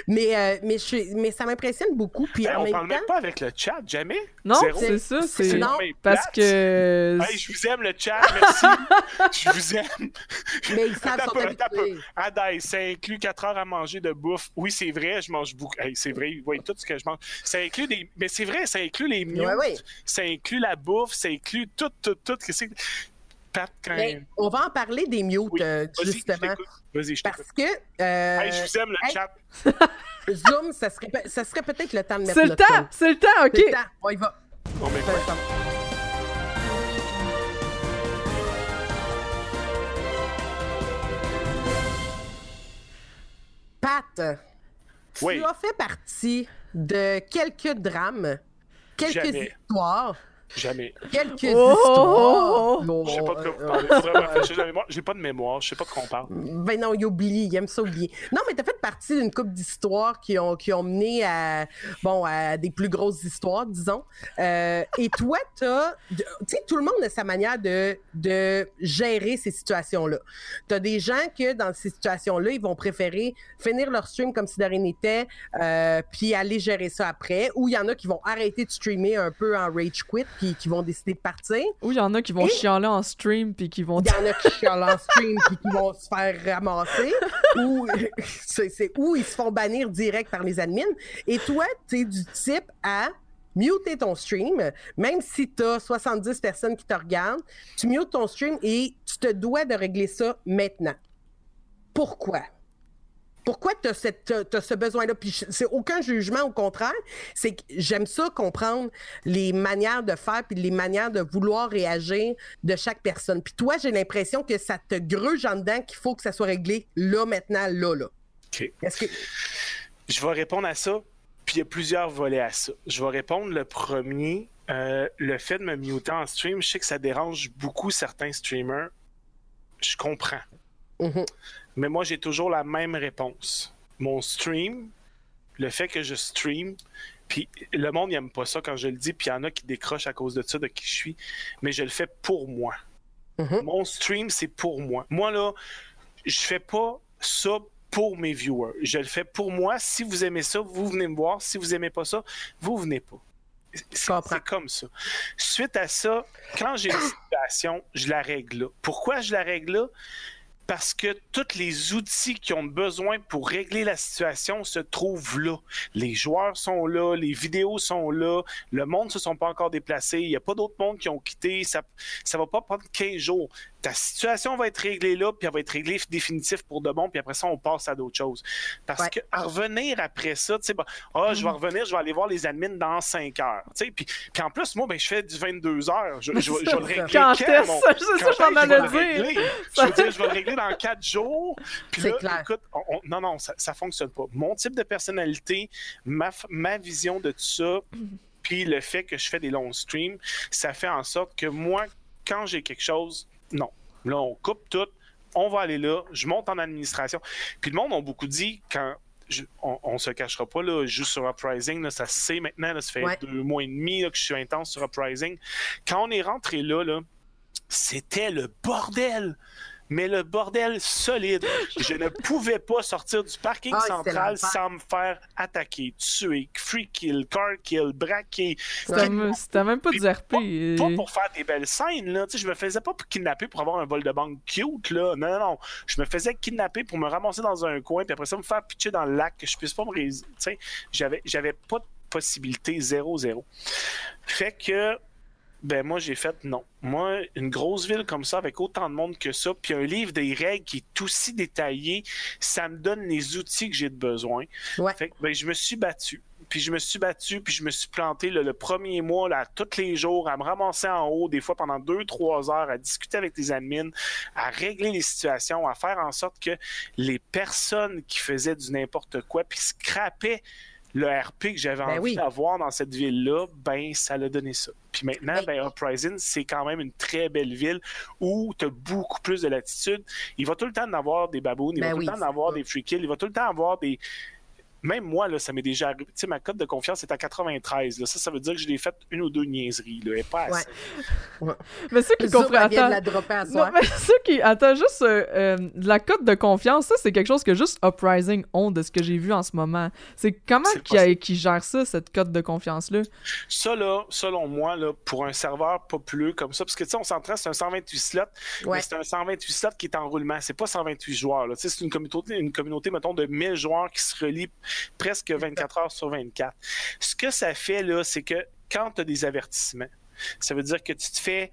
Mais, euh, mais, je mais ça m'impressionne beaucoup. Puis Hey, en on même parle temps, même pas avec le chat, jamais. Non, c'est ça, c'est Non. Parce que Hey, je vous aime le chat, merci. je vous aime. mais ils savent. Adai, ça inclut 4 heures à manger de bouffe. Oui, c'est vrai, je mange beaucoup. Hey, c'est vrai, ils voient tout ce que je mange. Ça inclut des. Mais c'est vrai, ça inclut les mutes, Ouais, ouais. ça inclut la bouffe, ça inclut tout, tout, tout. Qu'est-ce que Pat, quand. Mais on va en parler des mutes, Oui, euh, Vas-y, je justement. Vas-y, je. Parce que euh, Hey, je vous aime le hey. chat. Zoom, ça serait, pe- ça serait peut-être le temps de mettre c'est le temps, c'est le temps, C'est ok. le temps. On y va. On met Ça, quoi? Pat, Oui. tu as fait partie de quelques drames, quelques Jamais. histoires, Jamais. quelques Oh! histoires. Je sais pas de quoi vous Oh, parlez. Faudrait la mémoire. J'ai pas de mémoire, je sais pas de quoi on parle. Ben non, il oublie, il aime ça oublier. Non, mais t'as fait partie d'une couple d'histoires qui ont, qui ont mené à, bon, à des plus grosses histoires, disons. Euh, et toi, t'as, tu sais, tout le monde a sa manière de, de gérer ces situations-là. T'as des gens que, dans ces situations-là, ils vont préférer finir leur stream comme si de rien n'était, euh, puis aller gérer ça après. Ou il y en a qui vont arrêter de streamer un peu en rage quit, puis qui vont décider de partir. Ou il y en a qui vont Et- chialer en stream puis qui vont Il y en a qui chialent en stream puis qui vont se faire ramasser ou c'est c'est- ou ils se font bannir direct par les admins. Et toi, tu es du type à muter ton stream, même si tu as 70 personnes qui te regardent, tu mutes ton stream et tu te dois de régler ça maintenant. Pourquoi? Pourquoi tu as, ce besoin-là? Puis c'est aucun jugement, au contraire. C'est que j'aime ça comprendre les manières de faire puis les manières de vouloir réagir de chaque personne. Puis toi, j'ai l'impression que ça te gruge en dedans qu'il faut que ça soit réglé là, maintenant, là, là. OK. Est-ce que... Je vais répondre à ça, puis il y a plusieurs volets à ça. Je vais répondre le premier. euh, le fait de me muter en stream, je sais que ça dérange beaucoup certains streamers. Je comprends. Mhm. Mais moi, j'ai toujours la même réponse. Mon stream, le fait que je stream, puis le monde n'aime pas ça quand je le dis, puis il y en a qui décrochent à cause de ça, de qui je suis, mais je le fais pour moi. Mhm. Mon stream, c'est pour moi. Moi, là, je fais pas ça pour mes viewers. Je le fais pour moi. Si vous aimez ça, vous venez me voir. Si vous aimez pas ça, vous venez pas. C'est comme ça. Suite à ça, quand j'ai une situation, je la règle là. Pourquoi je la règle là? Parce que tous les outils qui ont besoin pour régler la situation se trouvent là. Les joueurs sont là, les vidéos sont là, le monde ne se sont pas encore déplacés, il n'y a pas d'autres mondes qui ont quitté, ça ne va pas prendre 15 jours. Ta situation va être réglée là, puis elle va être réglée définitif pour de bon, puis après ça, on passe à d'autres choses. Parce Ouais. que à revenir après ça, tu sais, bah, ah, je vais revenir, je vais aller voir les admins dans 5 heures. Tu sais, Puis, puis en plus, moi, ben, je fais du 22 heures. Je, je, je, vais le régler Quand quand, est-ce? mon- ça? C'est ça allais je vais le dire. régler? Je veux dire, je vais le régler dans 4 jours. Puis là, clair. écoute, on- on- non, non, ça, ça fonctionne pas. Mon type de personnalité, ma, ma vision de tout ça, puis le fait que je fais des longs streams, ça fait en sorte que moi, quand j'ai quelque chose, non. Là, on coupe tout, on va aller là, je monte en administration. Puis le monde a beaucoup dit quand. je- on, on se cachera pas, là, juste sur Uprising, là, ça se sait maintenant, là, ça fait Ouais. deux mois et demi là, que je suis intense sur Uprising. Quand on est rentré là, là c'était le bordel. Mais le bordel solide. Je ne pouvais pas sortir du parking Ah, central sans me faire attaquer, tuer, free kill, car kill, braquer. C'était même- pas du RP. Pas euh, pour faire des belles scènes, là. Tu sais, je me faisais pas kidnapper pour avoir un vol de banque cute, là. Non, non, non. Je me faisais kidnapper pour me ramasser dans un coin, puis après ça, me faire pitcher dans le lac, que je puisse pas me rés... Tu sais, j'avais, j'avais pas de possibilité, zéro, zéro. Fait que, ben moi, j'ai fait non. Moi, une grosse ville comme ça, avec autant de monde que ça, puis un livre des règles qui est aussi détaillé, ça me donne les outils que j'ai de besoin. Ouais. Fait que, ben, je me suis battu. Puis je me suis battu, puis je me suis planté là, le premier mois, là, tous les jours, à me ramasser en haut, des fois pendant deux, trois heures, à discuter avec les admins, à régler les situations, à faire en sorte que les personnes qui faisaient du n'importe quoi, puis scrapaient le RP que j'avais Ben envie oui. d'avoir dans cette ville-là, ben ça l'a donné ça. Puis maintenant, Ben- ben, Uprising, c'est quand même une très belle ville où tu as beaucoup plus de latitude. Il va tout le temps en avoir des babounes, il Ben va tout oui, le temps en avoir des free kills, il va tout le temps avoir des même moi, là, ça m'est déjà arrivé. Tu sais, ma cote de confiance est à 93. Là. Ça, ça veut dire que je l'ai fait une ou deux niaiseries. Là, et pas assez. Ouais. Mais ceux qui comprennent. elle mais ceux qui. Attends, juste euh, euh, la cote de confiance, ça, c'est quelque chose que juste Uprising ont de ce que j'ai vu en ce moment. C'est comment qui, qui gère ça, cette cote de confiance-là? Ça, là, selon moi, là, pour un serveur populeux comme ça, parce que tu sais, on s'entend, c'est un 128 slots, Ouais. mais c'est un 128 slots qui est en roulement. C'est pas 128 joueurs. là. Tu sais, C'est une communauté, une communauté, mettons, de 1000 joueurs qui se relient presque 24 heures sur 24. Ce que ça fait, là, c'est que quand tu as des avertissements, ça veut dire que tu te fais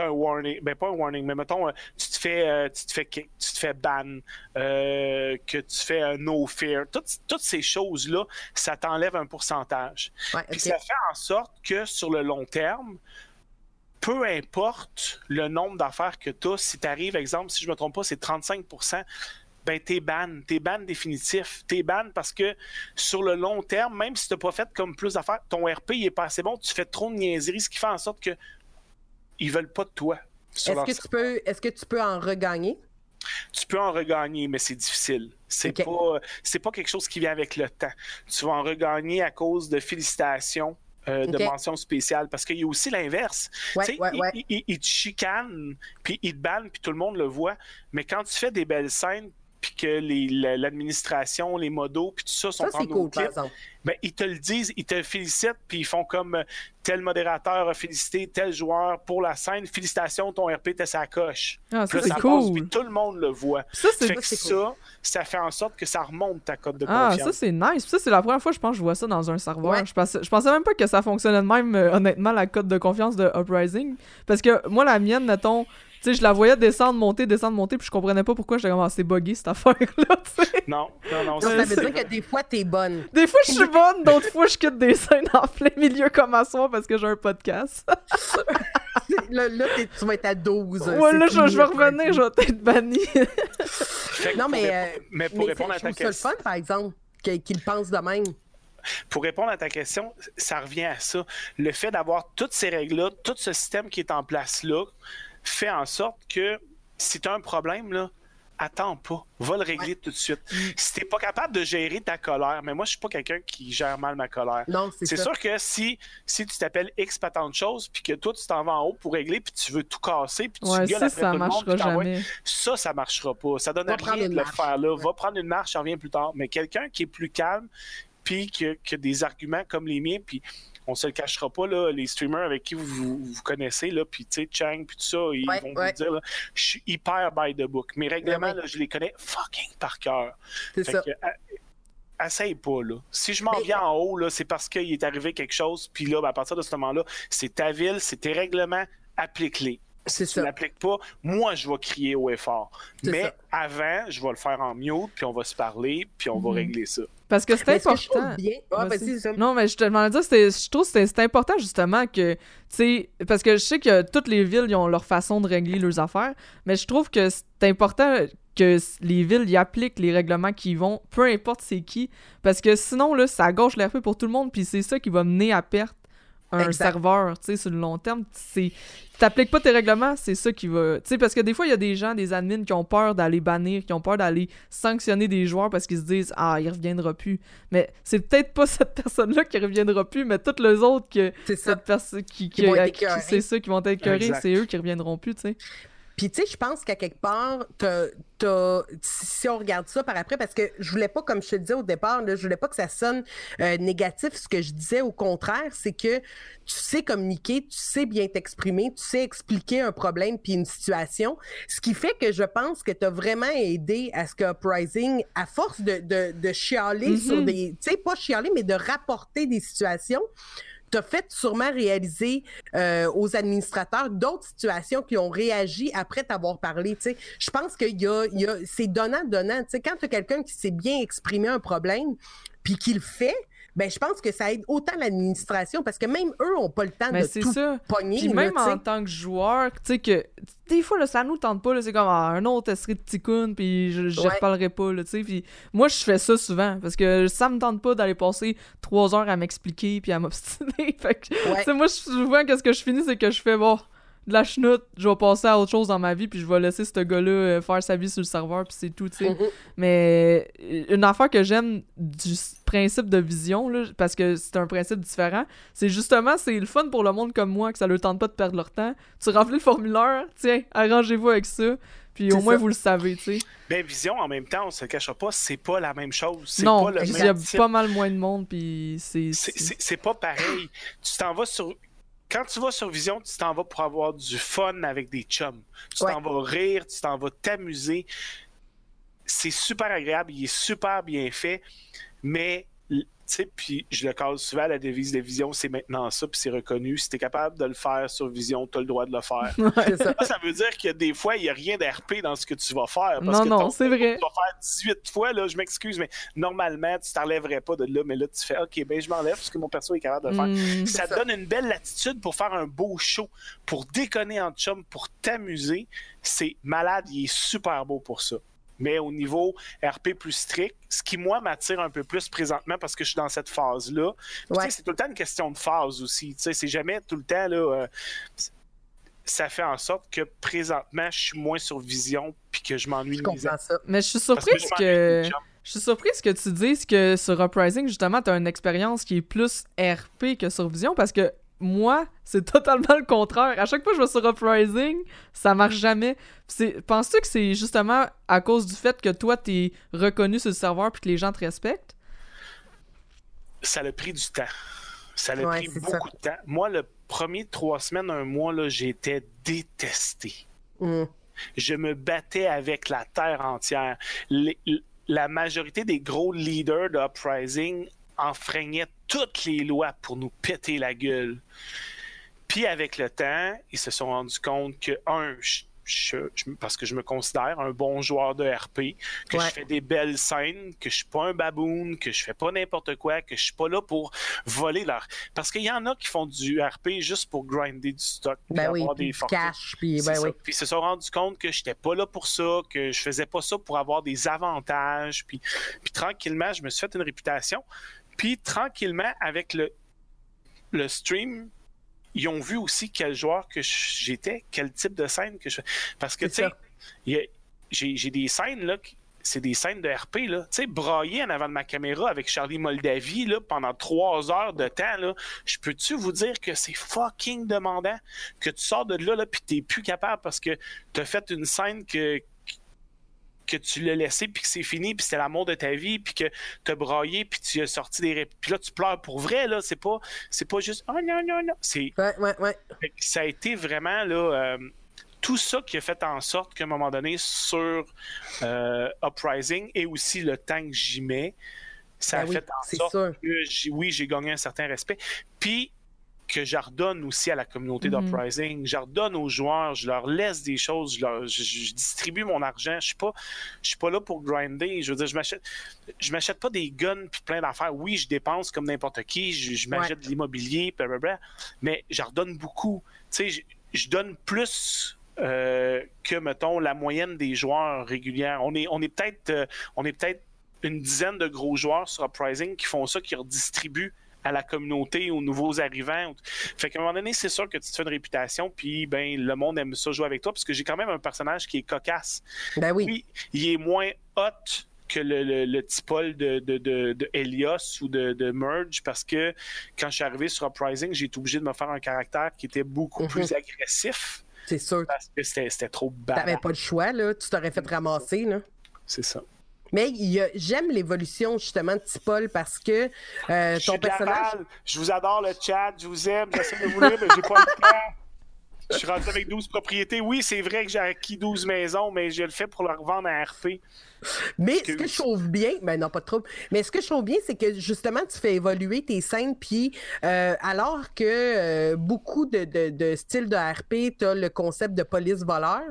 un warning, ben pas un warning, mais mettons, euh, tu te fais, euh, tu te fais kick, tu te fais ban, euh, que tu fais un no fear, toutes, toutes ces choses-là, ça t'enlève un pourcentage. Ouais, Puis ça fait en sorte que sur le long terme, peu importe le nombre d'affaires que tu as, si tu arrives, exemple, si je me trompe pas, c'est 35 ben t'es ban, t'es ban définitif. T'es ban parce que sur le long terme, même si t'as pas fait comme plus d'affaires, ton RP il est pas assez bon, tu fais trop de niaiseries, ce qui fait en sorte que ils veulent pas de toi. Est-ce que, tu peux, est-ce que tu peux en regagner? tu peux en regagner, mais c'est difficile. C'est Ok. pas c'est pas quelque chose qui vient avec le temps. Tu vas en regagner à cause de félicitations. euh, de Ok. mentions spéciales parce qu'il y a aussi l'inverse. Ouais, ouais, il, ouais. il- il- il te chicane, puis il te banne, puis tout le monde le voit. Mais quand tu fais des belles scènes, puis que l'administration, les modos, puis tout ça sont Ça, en c'est cool, par clip, exemple. ben, ils te le disent, ils te félicitent, puis ils font comme euh, tel modérateur a félicité tel joueur pour la scène. Félicitations, ton RP était sa coche. Ah, ça, là, passe, cool. puis tout le monde le voit. Ça, c'est Fait que ça, ça fait en sorte que ça remonte ta cote de Ah, confiance. ça c'est nice. Ça c'est la première fois que je pense que je vois ça dans un serveur. Ouais. Je, pensais, je pensais même pas que ça fonctionnait de même, euh, honnêtement, la cote de confiance de Uprising. Parce que moi, la mienne, mettons, sais, je la voyais descendre, monter, descendre, monter, puis je comprenais pas pourquoi j'étais comme ah, c'est buggé cette affaire-là. Non, non, non. C'est- ça veut c'est- dire que des fois, t'es bonne. Des fois, je suis bonne, d'autres fois, je quitte des scènes en plein milieu comme à soir parce que j'ai un podcast. là, là tu vas être à 12. ouais, c'est là, je, vais revenir, je vais être banni. Non, mais, euh, mais pour Mais répondre à ta trouve ça le question, fun, par exemple, qu'il pense de même. pour répondre à ta question, ça revient à ça. Le fait d'avoir toutes ces règles-là, tout ce système qui est en place là, fait en sorte que si tu as un problème, là, attends pas. Va le régler tout de suite. Si t'es pas capable de gérer ta colère, mais moi, je suis pas quelqu'un qui gère mal ma colère. Non, c'est sûr que si, si tu t'appelles X patente de choses, puis que toi, tu t'en vas en haut pour régler, puis tu veux tout casser, puis tu Ouais, gueules ça, après ça tout le monde, jamais. ça, ça marchera pas. Ça donne Va rien de le faire là. Ouais. Va prendre une marche, je reviens plus tard. Mais quelqu'un qui est plus calme, puis qui a des arguments comme les miens, puis on se le cachera pas, là, les streamers avec qui vous vous, connaissez, là, puis tu sais, Chang, puis tout ça, ils Ouais, vont ouais. vous dire, là, je suis hyper by the book. Mes règlements, Ouais, ouais. là, je les connais fucking par cœur. C'est ça. que, à- essaye pas, là. Si je m'en viens en haut, là, c'est parce qu'il est arrivé quelque chose, puis là, ben, à partir de ce moment-là, c'est ta ville, c'est tes règlements, applique-les. C'est Si tu ça. n'appliques pas, moi, je vais crier haut et fort. Mais ça. avant, je vais le faire en mute, puis on va se parler, puis on va Mhm. régler ça. Parce que c'est Mais ce que je trouve important. bien. Ah, Sam. Non, mais je te demandais dire, je trouve que c'est c'est important justement que, tu sais, parce que je sais que toutes les villes ils ont leur façon de régler leurs affaires, mais je trouve que c'est important que les villes y appliquent les règlements qui vont, peu importe c'est qui, parce que sinon, là, ça gauche l'RP pour tout le monde, puis c'est ça qui va mener à perte un Exact. serveur, tu sais, sur le long terme. C'est t'appliques pas tes règlements, c'est ça qui va. Tu sais, parce que des fois, il y a des gens, des admins qui ont peur d'aller bannir, qui ont peur d'aller sanctionner des joueurs parce qu'ils se disent Ah, il reviendra plus. Mais c'est peut-être pas cette personne-là qui reviendra plus, mais toutes les autres que C'est ça. cette personne qui, c'est ça qui vont être écœurés, Exact. c'est eux qui reviendront plus, tu sais. Puis, tu sais, je pense qu'à quelque part, t'as- t'as- si on regarde ça par après, parce que je voulais pas, comme je te disais au départ, là, je voulais pas que ça sonne euh, négatif. Ce que je disais, au contraire, c'est que tu sais communiquer, tu sais bien t'exprimer, tu sais expliquer un problème puis une situation. Ce qui fait que je pense que tu as vraiment aidé à ce que Uprising, à force de, de, de chialer sur des. Tu sais, pas chialer, mais de rapporter des situations t'as fait sûrement réaliser euh, aux administrateurs d'autres situations qui ont réagi après t'avoir parlé. Je pense qu'il y a, y a c'est donnant-donnant. Quand tu as quelqu'un qui sait bien exprimer un problème, puis qui le fait, ben je pense que ça aide autant l'administration parce que même eux ont pas le temps Mais de tout ça. pogner. Puis même en tant que joueur, tu sais que des fois là, ça nous tente pas là, c'est comme ah, un autre serait de Tikkun puis je je Ouais. reparlerai pas là, tu sais. Puis moi je fais ça souvent parce que ça me tente pas d'aller passer trois heures à m'expliquer puis à m'obstiner. fait que Ouais. moi souvent qu'est-ce que je finis c'est que je fais bon de la chenoute, je vais passer à autre chose dans ma vie, puis je vais laisser ce gars-là euh, faire sa vie sur le serveur, puis c'est tout, tu sais. Mhm. Mais euh, une affaire que j'aime du principe de vision, là, parce que c'est un principe différent, c'est justement, c'est le fun pour le monde comme moi, que ça leur tente pas de perdre leur temps. Tu remplis le formulaire, tiens, arrangez-vous avec ça, puis au moins ça. vous le savez, tu sais. Ben, Vision, en même temps, on se le cachera pas, c'est pas la même chose. Non, il y a type. pas mal moins de monde, puis c'est... C'est- C'est c'est pas pareil. Tu t'en vas sur. Quand tu vas sur Vision, tu t'en vas pour avoir du fun avec des chums. Tu Ouais. t'en vas rire, tu t'en vas t'amuser. C'est super agréable, il est super bien fait, mais. Tu sais, puis je le case souvent, la devise de Vision, c'est maintenant ça, puis c'est reconnu. Si t'es capable de le faire sur Vision, t'as le droit de le faire. Ça. Veut dire que des fois, il n'y a rien d'RP dans ce que tu vas faire. Parce Non, que non, c'est vrai. Tu vas faire 18 fois, là, je m'excuse, mais normalement, tu t'enlèverais pas de là, mais là, tu fais OK, ben je m'enlève parce que mon perso est capable de le faire. Hmm. Ça ça. donne une belle latitude pour faire un beau show, pour déconner en chum, pour t'amuser. C'est malade, il est super beau pour ça. Mais au niveau RP plus strict, ce qui, moi, m'attire un peu plus présentement parce que je suis dans cette phase-là. Tu Ouais. C'est tout le temps une question de phase aussi. Tu C'est jamais tout le temps, là. euh, ça fait en sorte que présentement, je suis moins sur vision puis que je m'ennuie Je comprends ça. Mais je suis que surprise que... Je suis surprise que tu dises que sur Uprising, justement, t'as une expérience qui est plus RP que sur Vision, parce que moi, c'est totalement le contraire. À chaque fois que je vais sur Uprising, ça marche jamais. C'est- Penses-tu que c'est justement à cause du fait que toi, t'es reconnu sur le serveur puis que les gens te respectent? ça a pris du temps. Ça a Ouais, pris beaucoup de temps. Moi, le premier trois semaines, un mois, là, j'étais détesté. Mm. Je me battais avec la terre entière. Les- la majorité des gros leaders de Uprising enfreignaient toutes les lois pour nous péter la gueule. Puis avec le temps, ils se sont rendus compte que, un, je- je- je- parce que je me considère un bon joueur de RP, que Ouais. je fais des belles scènes, que je suis pas un baboon, que je fais pas n'importe quoi, que je suis pas là pour voler leur. Parce qu'il y en a qui font du RP juste pour grinder du stock, puis Ben avoir des fortunes. cash, puis ben oui. Puis ils se sont rendus compte que j'étais pas là pour ça, que je faisais pas ça pour avoir des avantages. Puis, puis tranquillement, je me suis fait une réputation. Puis tranquillement, avec le, le stream, ils ont vu aussi quel joueur que j'étais, quel type de scène que je Parce que, tu sais, j'ai des scènes, là, c'est des scènes de RP, là. Tu sais, brailler en avant de ma caméra avec Charlie Moldavie, là, pendant trois heures de temps, là, je peux-tu vous dire que c'est fucking demandant que tu sors de là, là, puis t'es plus capable parce que t'as fait une scène que que tu l'as laissé puis que c'est fini puis c'était l'amour de ta vie puis que t'as braillé puis tu as sorti des puis là tu pleures pour vrai là c'est pas c'est pas juste oh non non non c'est Ouais, ouais, ouais. ça a été vraiment là, euh, tout ça qui a fait en sorte qu'à un moment donné, sur euh, Uprising et aussi le temps que j'y mets, ça Ben a oui, fait en sorte sûr. que j'ai- oui, j'ai gagné un certain respect. Puis que je redonne aussi à la communauté Mhm. d'Uprising. Je redonne aux joueurs, je leur laisse des choses, je, leur- je- je distribue mon argent. Je suis pas, je suis pas là pour grinder. Je veux dire, je m'achète, je m'achète pas des guns puis plein d'affaires. Oui, je dépense comme n'importe qui. Je, je m'achète de l'immobilier, mais je redonne beaucoup. Tu sais, je, je donne plus. euh, que mettons la moyenne des joueurs réguliers. On est, on est peut-être, euh, on est peut-être une dizaine de gros joueurs sur Uprising qui font ça, qui redistribuent à la communauté, aux nouveaux arrivants. Fait qu'à un moment donné, c'est sûr que tu te fais une réputation, puis ben le monde aime ça jouer avec toi, parce que j'ai quand même un personnage qui est cocasse. Ben oui. Il est moins hot que le, le, le petit Paul de, de, de, de Helios ou de, de Merge, parce que quand je suis arrivé sur Uprising, j'ai été obligé de me faire un caractère qui était beaucoup Mhm. plus agressif, C'est sûr. parce que c'était trop T'avais bad. pas le choix, là. Tu t'aurais fait ramasser, là. C'est ça. Mais il y a- j'aime l'évolution, justement, de Tipol parce que euh, Je ton suis personnage. Je vous adore le chat, je vous aime, j'essaie de vous lire, mais j'ai pas le temps. Je suis rendu avec 12 propriétés. Oui, c'est vrai que j'ai acquis 12 maisons, mais je le fais pour leur vendre à RP. Mais ce que je trouve bien, ben non, pas de trouble, mais ce que je trouve bien, c'est que justement, tu fais évoluer tes scènes, puis euh, alors que euh, beaucoup de, de, de styles de RP, tu as le concept de police-voleur,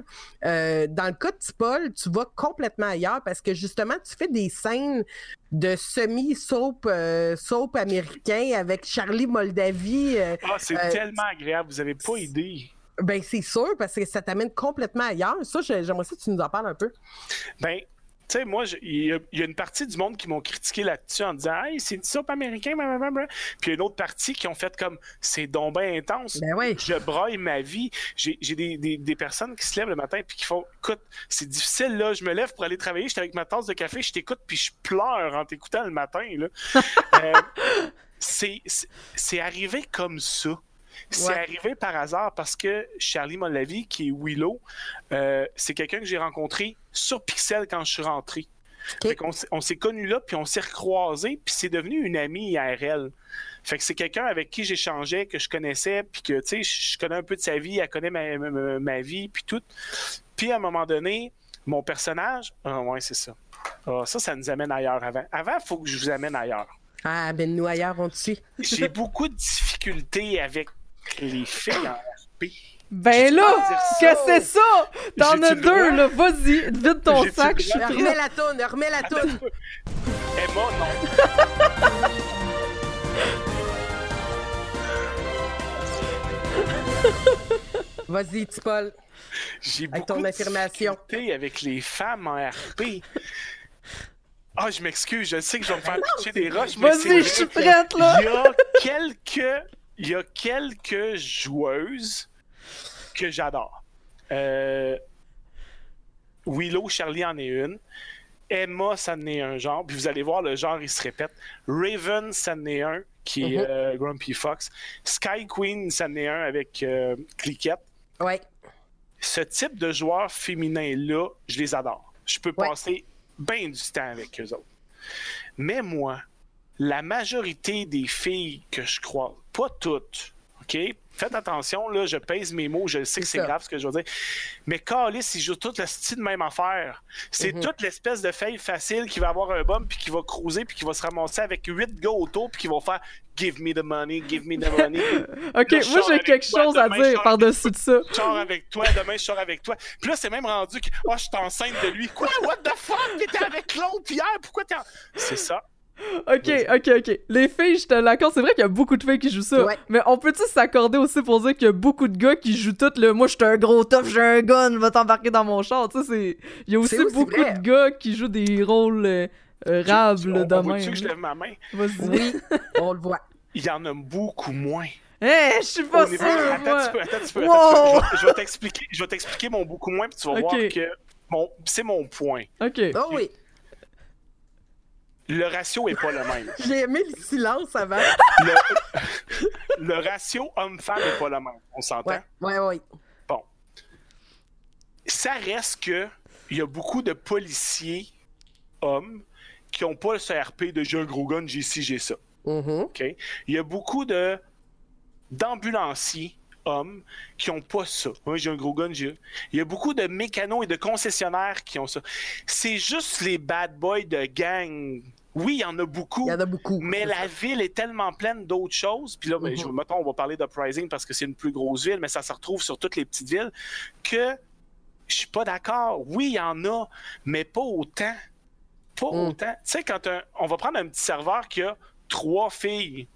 euh, dans le cas de Tipol, tu vas complètement ailleurs parce que justement, tu fais des scènes de semi-soap soap américain avec Charlie Moldavie. Ah, c'est tellement agréable, vous avez pas idée. Ben, c'est sûr, parce que ça t'amène complètement ailleurs. Ça, j'ai- j'aimerais ça que tu nous en parles un peu. Ben, Tu sais, moi, il y, a- il y a une partie du monde qui m'ont critiqué là-dessus en disant Hey, c'est une soap américain, blablabla. Puis il y a une autre partie qui ont fait comme C'est donc intense. Ben oui. Je braille ma vie. J'ai des, des- des personnes qui se lèvent le matin puis qui font Écoute, c'est difficile, là. Je me lève pour aller travailler. J'étais avec ma tasse de café, je t'écoute puis je pleure en t'écoutant le matin, là. Euh, c'est arrivé comme ça. C'est Ouais. arrivé par hasard parce que Charlie Mollavi, qui est Willow, euh, c'est quelqu'un que j'ai rencontré sur Pixel quand je suis rentré. Fait on s'est connus là, puis on s'est recroisés, puis c'est devenu une amie IRL. Fait que c'est quelqu'un avec qui j'échangeais, que je connaissais, puis que, tu sais, je connais un peu de sa vie, elle connaît ma, ma- ma vie, puis tout. Puis à un moment donné, mon personnage, ah ouais, c'est ça. Ah, ça, ça nous amène ailleurs avant. Avant, il faut que je vous amène ailleurs. Ah, ben nous ailleurs, on te suit. J'ai beaucoup de difficultés avec les filles en RP. Ben là, que c'est ça? T'en as deux, là. Vas-y, vide ton sac, je suis? Remets la toune, remets la toune. Emma, non. Vas-y, Paul. J'ai Avec beaucoup ton de affirmation. difficultés avec les femmes en RP. Ah, je m'excuse, je sais que je vais me faire pitcher des roches, mais c'est Vas-y, je suis prête, là. Il y a quelques, il y a quelques joueuses que j'adore. Euh, Willow, Charlie en est une. Emma, ça en est un genre. Puis vous allez voir, le genre, il se répète. Raven, ça en est un, qui est Mhm. euh, Grumpy Fox. Sky Queen, ça en est un avec euh, Cliquette. Ouais. Ce type de joueurs féminins-là, je les adore. Je peux Ouais. passer bien du temps avec eux autres. Mais moi, la majorité des filles que je crois, pas toutes, OK? Faites attention, là, je pèse mes mots, je sais que C'est grave ce que je veux dire. Mais Calis, ils jouent tout le style de même affaire. C'est Mhm. toute l'espèce de fille facile qui va avoir un bum, puis qui va cruiser, puis qui va se ramasser avec huit gars autour, puis qui vont faire Give me the money, give me the money. Ok, Là, moi j'ai quelque toi, chose à dire par-dessus de ça. je sors avec toi, demain je sors avec toi. Puis là, c'est même rendu que, oh, je suis enceinte de lui. Quoi? What the fuck? T'étais avec l'autre hier? Pourquoi t'es en... C'est ça. Ok, ok, ok. Les filles, je te l'accorde, c'est vrai qu'il y a beaucoup de filles qui jouent ça. Ouais. Mais on peut-tu s'accorder aussi pour dire qu'il y a beaucoup de gars qui jouent tout le Moi, je suis un gros tough, j'ai un gun, va t'embarquer dans mon char. Tu sais, c'est. Il y a aussi, beaucoup vrai. de gars qui jouent des rôles euh, Tu- rables on, de on voit-tu que je même. lève ma main? Vas-y. Oui, on le voit. Il y en a beaucoup moins. Eh, je suis pas sûre, Attends un moi. petit peu, attends. Wow. attends. Je vais- t'expliquer, je vais t'expliquer mon beaucoup moins, puis tu vas voir que mon, c'est mon point. Ok. Oh oui. Le ratio est pas le même. J'ai aimé le silence avant. Le, le ratio homme-femme est pas le même. On s'entend? Ouais, ouais, ouais. Bon. Ça reste que il y a beaucoup de policiers hommes qui n'ont pas le CRP de j'ai un gros gun, j'ai ci, j'ai ça. Mhm. OK? Il y a beaucoup de d'ambulanciers hommes qui n'ont pas ça. Moi, j'ai un gros gun, j'ai. Il y a beaucoup de mécanos et de concessionnaires qui ont ça. C'est juste les bad boys de gang. Oui, il y en a beaucoup. Il y en a beaucoup. Mais la ça. ville est tellement pleine d'autres choses. Puis là, ben, je, mettons, on va parler d'Uprising parce que c'est une plus grosse ville, mais ça se retrouve sur toutes les petites villes. Que je suis pas d'accord. Oui, il y en a, mais pas autant. Pas Mm. autant. Tu sais, quand un- on va prendre un petit serveur qui a trois filles,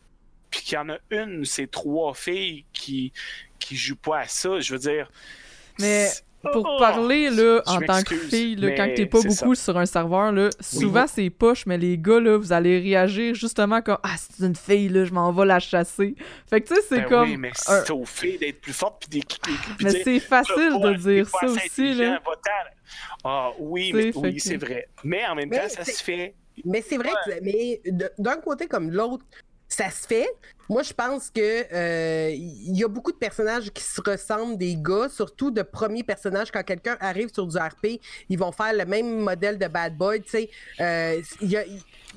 puis qu'il y en a une, c'est trois filles qui qui jouent pas à ça. Je veux dire. Mais Pour Oh! parler, là, en tant que fille, là, quand t'es pas beaucoup sur un serveur, là, souvent c'est poche, mais les gars, là, vous allez réagir justement comme Ah, c'est une fille, là, je m'en vais la chasser. Fait que tu sais, c'est Ben comme. Oui, mais un- c'est aux filles d'être plus fortes puis puis Mais c'est facile de dire ça aussi, là. Ah oui, mais, oui, que- c'est vrai. Mais en même Mais temps, ça se fait. Mais c'est vrai que mais d'un côté comme de l'autre, ça se fait. Moi, je pense que euh, il y a beaucoup de personnages qui se ressemblent des gars, surtout de premiers personnages. Quand quelqu'un arrive sur du RP, ils vont faire le même modèle de bad boy. Tu sais, Euh, il y a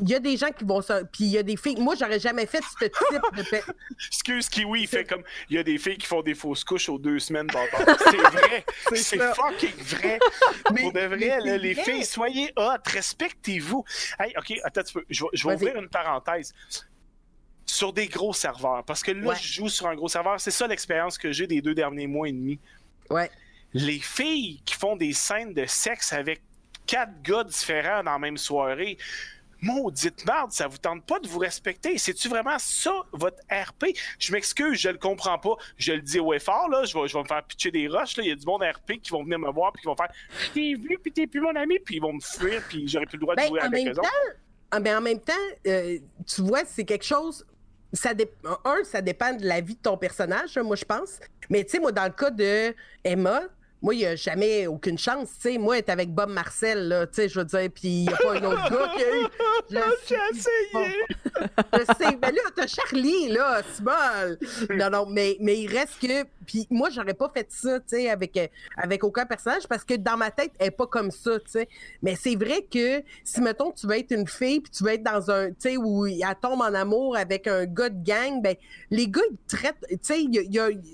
il y a des gens qui vont se... Puis il y a des filles... Moi, j'aurais jamais fait ce type de... pe- Excuse Kiwi, il fait comme. Il y a des filles qui font des fausses couches aux deux semaines. C'est vrai. c'est fucking vrai. Mais- Pour de vrai, là, les vrai. filles, soyez hot, respectez-vous. Hey, ok, attends un petit peu. Je vais, ouvrir une parenthèse. Sur des gros serveurs, parce que là, Ouais. je joue sur un gros serveur. C'est ça l'expérience que j'ai des deux derniers mois et demi. Ouais. les filles qui font des scènes de sexe avec quatre gars différents dans la même soirée, maudite merde, ça vous tente pas de vous respecter. C'est-tu vraiment ça, votre RP? Je m'excuse, je le comprends pas. Je le dis au fort, là, je vais, je vais me faire pitcher des roches, là. Il y a du monde RP qui vont venir me voir, puis qui vont faire Je t'ai vu, puis t'es plus mon ami, puis ils vont me fuir, puis j'aurais plus le droit de Ben, jouer en avec même eux temps, autres. ah, ben, en même temps, euh, tu vois, c'est quelque chose. Ça Un, ça dépend de la vie de ton personnage, moi, je pense. Mais tu sais, moi, dans le cas de Emma, moi, il n'y a jamais aucune chance. Tu sais, moi, être avec Bob Marcel, là, tu sais, je veux dire, puis il n'y a pas un autre gars qui a eu. Je essayé! je sais, mais là, t'as Charlie, là, c'est mal. Non, non, mais, mais il reste que. Puis moi, j'aurais pas fait ça, tu sais, avec, euh, avec aucun personnage parce que dans ma tête, elle est pas comme ça, tu sais. Mais c'est vrai que si, mettons, tu veux être une fille puis tu veux être dans un. Tu sais, où elle tombe en amour avec un gars de gang, ben, les gars, ils te traitent. Tu sais,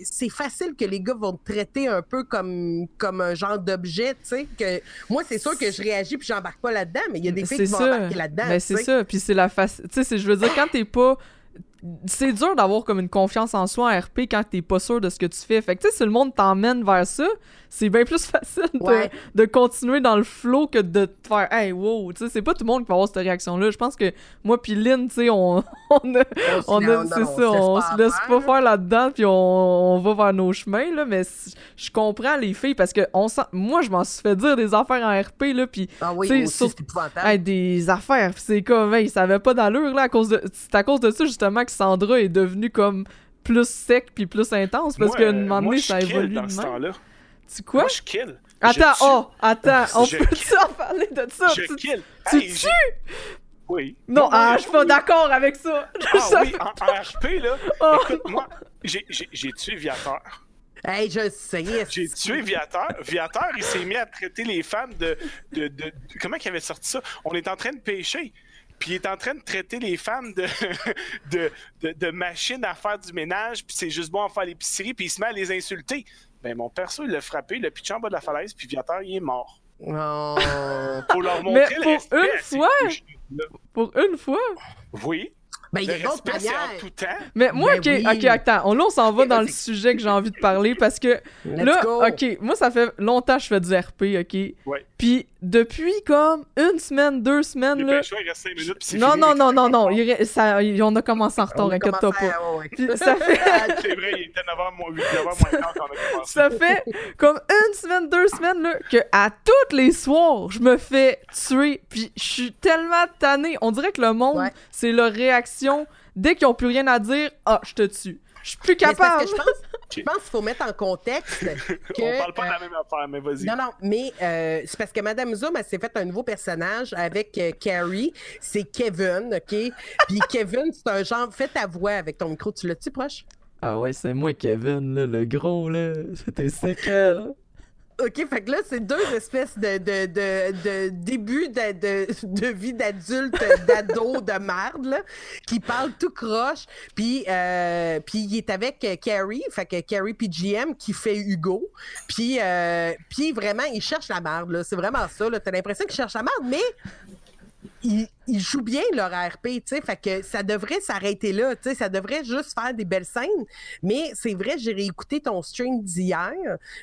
c'est facile que les gars vont te traiter un peu comme, comme un genre d'objet, tu sais. Que moi, c'est sûr que je réagis puis j'embarque pas là-dedans, mais il y a des filles qui vont ça. embarquer là-dedans. Mais tu c'est ça. Puis c'est la face. Tu sais, je veux dire, quand t'es pas. C'est dur d'avoir comme une confiance en soi en RP quand t'es pas sûr de ce que tu fais. Fait que tu sais, si le monde t'emmène vers ça, c'est bien plus facile de, Ouais. de continuer dans le flow que de te faire Hey, wow! Tu sais, c'est pas tout le monde qui va avoir cette réaction-là. Je pense que moi pis Lynn, tu sais, on, on a. On a, c'est on ça, se laisse on pas se laisse faire, pas faire là-dedans, puis on, on va vers nos chemins, là, mais je comprends les filles, parce que on sent, moi, je m'en suis fait dire des affaires en RP, là, puis Ah oui, aussi, sur-. Hey, des affaires, c'est comme, hey, ça avait pas d'allure, là, à cause de... C'est à cause de ça, justement, que Sandra est devenue, comme, plus sec puis plus intense, parce qu'à un moment moi, donné, je ça kill évolue dans de ce même. temps-là. Tu quoi? Moi, je kill. Attends, Je oh, attends, on Je peut-tu en parler de ça? Je Tu- kill. tu Hey, tues? Oui. Non, ah, je suis pas oui. d'accord avec ça! Ah Ça- oui, en, en RP, là. Oh. Écoute, moi, j'ai- tué Viateur. Hey, je sais. J'ai tué Viateur. Viateur, il s'est mis à traiter les femmes de, de, de- Comment il avait sorti ça? On est en train de pêcher. Puis il est en train de traiter les femmes de, de, de, de machines à faire du ménage, puis c'est juste bon à faire l'épicerie, puis il se met à les insulter. Ben, mon perso, il l'a frappé, il l'a pitché en bas de la falaise, puis Viateur, il est mort. Oh. Pour leur montrer Mais pour une fois? Pour une fois! Oui, Ben, il y le a d'autres respect, c'est en manières. tout temps. Mais moi, Ben ok, oui. ok, attends, on, là, on s'en va dans le sujet que j'ai envie de parler, parce que Let's Là, go. ok, moi ça fait longtemps que je fais du RP, ok? Ouais. Puis depuis comme une semaine, deux semaines, là. pêcheurs, il reste 5 minutes, puis Non, fini. non, non, non, non, il re- ça, on a commencé en retard, inquiète-toi pas. à- ouais, ouais. Puis ça fait, C'est vrai, il était 9h moins 8, 9h moins 15 quand on a commencé. ça fait comme une semaine, deux semaines, là, que à tous les soirs, je me fais tuer. Puis je suis tellement tanné. On dirait que le monde, Ouais. c'est leur réaction. Dès qu'ils ont plus rien à dire, ah, je te tue. Je suis plus Mais c'est parce capable. que je pense, je pense qu'il faut mettre en contexte que. On parle pas de la même affaire, mais vas-y. Non, non, mais euh, c'est parce que Madame Zoom, elle s'est fait un nouveau personnage avec euh, Carrie. C'est Kevin, OK? Puis Kevin, c'est un genre. Fais ta voix avec ton micro. Tu l'as-tu proche? Ah ouais, c'est moi, Kevin, là, le gros, là. C'était séquel. OK, fait que là, c'est deux espèces de, de, de, de début de, de, vie d'adulte, d'ado, de merde, là, qui parlent tout croche. Puis, euh, puis il est avec euh, Carrie, fait que Carrie puis GM qui fait Hugo. Puis, euh, puis vraiment, il cherche la merde, là. C'est vraiment ça, là. T'as l'impression qu'il cherche la merde, mais ils, ils jouent bien leur RP, tu sais, fait que ça devrait s'arrêter là, tu sais, ça devrait juste faire des belles scènes, mais c'est vrai, j'ai réécouté ton stream d'hier,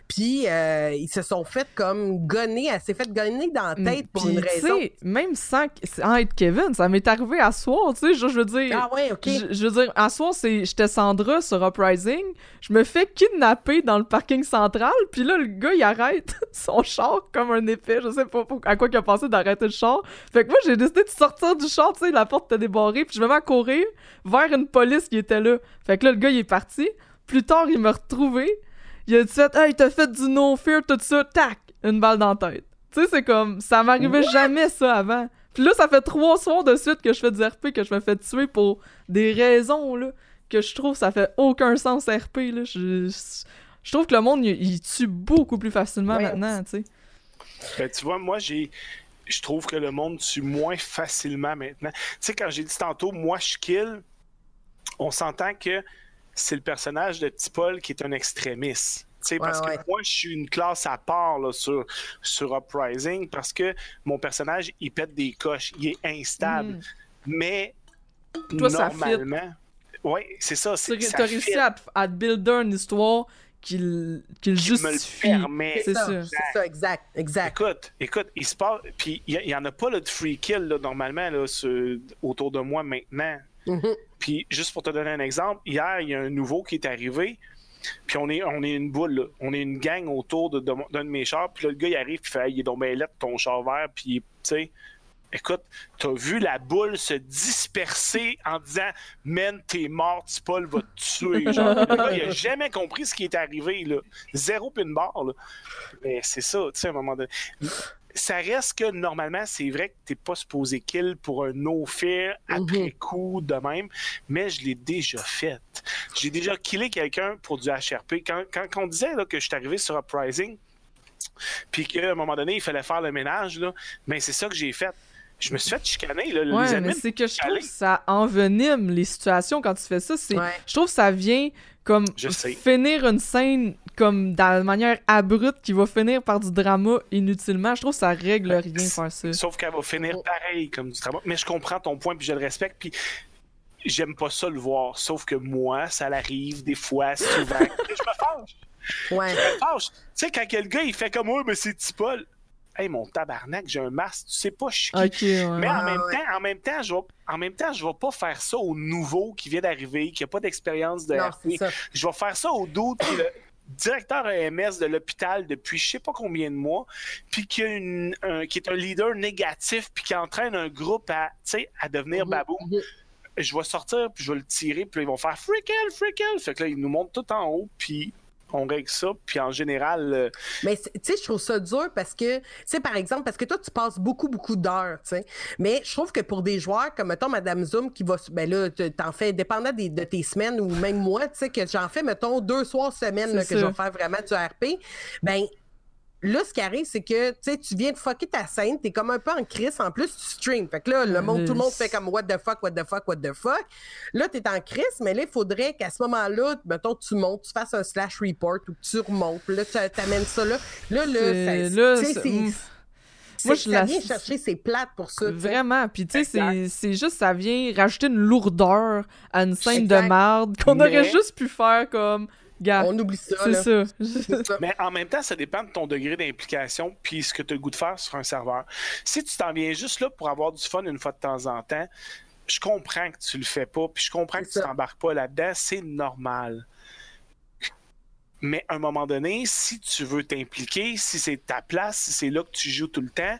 puis euh, ils se sont fait comme gonner, elle s'est fait gonner dans la tête pour Puis, une raison. même sans, sans être Kevin, ça m'est arrivé à soir, tu sais, je, je veux dire... Ah ouais, ok. Je, je veux dire, à soir, c'est, j'étais Sandra sur Uprising, je me fais kidnapper dans le parking central, puis là, le gars, il arrête son char comme un épée, je sais pas à quoi qu'il a pensé d'arrêter le char. Fait que moi, j'ai décidé de sortir du char, tu sais, la porte était débarrée, puis je me mets à courir vers une police qui était là. Fait que là, le gars, il est parti. Plus tard, il m'a retrouvé. Il a dit fait, hey, t'as fait du no fear, tout ça, tac, une balle dans la tête. Tu sais, c'est comme, ça m'arrivait jamais ça avant. Puis là, ça fait trois soirs de suite que je fais du RP, que je me fais tuer pour des raisons, là, que je trouve ça fait aucun sens RP, là. Je, je trouve que le monde, il, il tue beaucoup plus facilement Ouais. maintenant, tu sais. Ben, tu vois, moi, j'ai. Je trouve que le monde tue moins facilement maintenant. Tu sais, quand j'ai dit tantôt, moi, je kill, on s'entend que c'est le personnage de Tipol qui est un extrémiste. Tu sais, parce Ouais, que ouais. moi, je suis une classe à part là, sur, sur Uprising parce que mon personnage, il pète des coches, il est instable. Mm. Mais Toi, normalement. Oui, c'est ça. Tu as réussi à, à te builder une histoire qui, le- qui le qui me le justifie. permet. C'est ça. Exact, exact. Écoute, écoute, il se passe. Puis il n'y en a pas là, de free kill là, normalement là, sur- autour de moi maintenant. Mhm. Puis juste pour te donner un exemple, hier, il y a un nouveau qui est arrivé. Puis on est, on est une boule, là. On est une gang autour de- de d'un de, mes chars. Puis là, le gars, il arrive, puis il fait Hey, Il est donc laid, ton char vert. Puis, tu sais, écoute, t'as vu la boule se disperser en disant Man, t'es mort, Paul va te tuer. Genre, il a jamais compris ce qui est arrivé, là. Zéro pin barre, là. Mais c'est ça, tu sais, à un moment donné. Ça reste que normalement, c'est vrai que t'es pas supposé kill pour un no-fear après coup de même, mais je l'ai déjà fait. J'ai déjà killé quelqu'un pour du HRP. Quand, quand, quand on disait là, que je suis arrivé sur Uprising, puis qu'à un moment donné, il fallait faire le ménage, là, ben c'est ça que j'ai fait. Je me suis fait chicaner. Là, les Ouais, mais admins, c'est que je trouve que ça envenime les situations quand tu fais ça. C'est, Ouais. Je trouve que ça vient comme Je sais. finir une scène comme d'une manière abrupte qui va finir par du drama inutilement. Je trouve que ça règle rien faire ça. Sauf qu'elle va finir pareil comme du travail. Mais je comprends ton point, puis je le respecte, puis j'aime pas ça le voir. Sauf que moi, ça l'arrive des fois, souvent. je me fâche. Ouais. Je me fâche. Tu sais, quand quel gars, il fait comme moi, mais c'est Paul. Hey, mon tabarnak, j'ai un masque, tu sais pas, je suis qui. Ouais. Mais en Ah, même ouais. temps, en même temps, je vais, en même temps, je vais pas faire ça au nouveau qui vient d'arriver, qui a pas d'expérience de Non, RP. c'est ça. Je vais faire ça au doute qui est le directeur EMS de l'hôpital depuis je sais pas combien de mois, puis qui, a une- un- qui est un leader négatif, puis qui entraîne un groupe à, tu sais, à devenir Mhm, babou. mhm. Je vais sortir, puis je vais le tirer, puis là, ils vont faire free kill, free kill. Fait que là, ils nous montent tout en haut, puis on règle ça, puis en général, euh, Mais tu sais, je trouve ça dur parce que, tu sais, par exemple, parce que toi, tu passes beaucoup, beaucoup d'heures, tu sais. Mais je trouve que pour des joueurs comme, mettons, Madame Zoom, qui va, ben là, te- t'en fais, dépendant des- de tes semaines ou même moi, tu sais, que j'en fais, mettons, deux soirs semaine, là, que je vais faire vraiment du RP, ben là, ce qui arrive, c'est que, tu viens de fucker ta scène, t'es comme un peu en crise, en plus, tu stream. Fait que là, le monde, tout le monde fait comme what the fuck, what the fuck, what the fuck. Là, t'es en crise, mais là, il faudrait qu'à ce moment-là, mettons, tu montes, tu fasses un slash report ou que tu remontes, puis là, tu t'amènes ça là. Là, là, C'est- Moi, je ça la- vient chercher ses plates pour ça. Vraiment. Puis, tu sais, c'est- juste, ça vient rajouter une lourdeur à une scène Exact. de merde qu'on Mais- aurait juste pu faire comme. Gars, On oublie ça, c'est ça. Ça. Mais en même temps, ça dépend de ton degré d'implication puis ce que tu as le goût de faire sur un serveur. Si tu t'en viens juste là pour avoir du fun une fois de temps en temps, je comprends que tu le fais pas, puis je comprends que C'est tu ça. t'embarques pas là-dedans, c'est normal. Mais à un moment donné, si tu veux t'impliquer, si c'est ta place, si c'est là que tu joues tout le temps,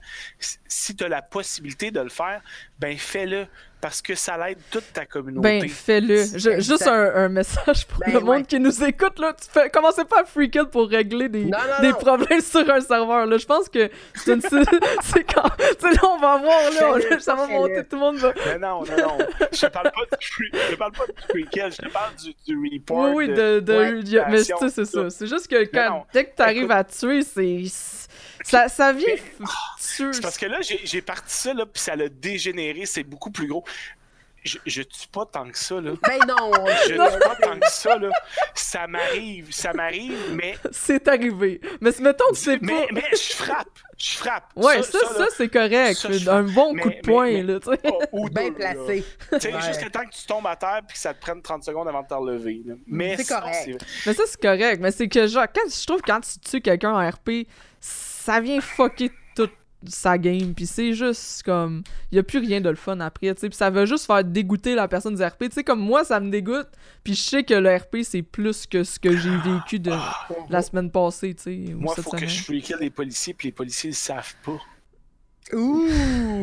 si tu as la possibilité de le faire, ben fais-le parce que ça l'aide toute ta communauté. Ben, fais-le. Juste un, un message pour Ben, le monde ouais. qui nous écoute. Là. Tu fais, commencez pas à freak out pour régler des, Non, non, des non. problèmes sur un serveur. Là. Je pense que c'est une. c'est quand. Tu sais, là, on va voir. Là, on- ça va monter. Tout le monde va. Mais non, non, non. Je parle pas du free, je te parle pas du free kill, je te parle du, du report. Oui, oui, de. de ouais, y a- mais tu action, sais, c'est ça. C'est juste que quand, dès que tu arrives Écoute. à tuer, c'est. Ça, ça vient. Mais- tuer. C'est parce que là, j'ai parti ça, là, puis ça l'a dégénéré, c'est beaucoup plus gros. Je, je tue pas tant que ça, là. Ben non. Je tue pas tant que ça, là. Ça m'arrive, ça m'arrive, mais, C'est arrivé. Mais si, mettons, tu sais pas. mais, mais je frappe. Je frappe. Ouais, ça, ça, c'est correct. ça, je un bon mais- coup de poing, mais- là, tu sais. oh, ou Bien placé. Tu sais, Ouais. juste le temps que tu tombes à terre puis que ça te prenne 30 secondes avant de te relever. là. Mais C'est correct. c'est- Mais ça, c'est correct. Mais c'est que, genre, quand, je trouve que quand tu tues quelqu'un en RP, ça vient fucker toute sa game. Puis c'est juste comme. Il y a plus rien de le fun après, tu sais. Puis ça va juste faire dégoûter la personne du RP. Tu sais, comme moi, ça me dégoûte. Puis je sais que le RP, c'est plus que ce que j'ai vécu de la semaine passée, tu sais. Moi, faut que je free kill les policiers puis les policiers le savent pas. Ouh.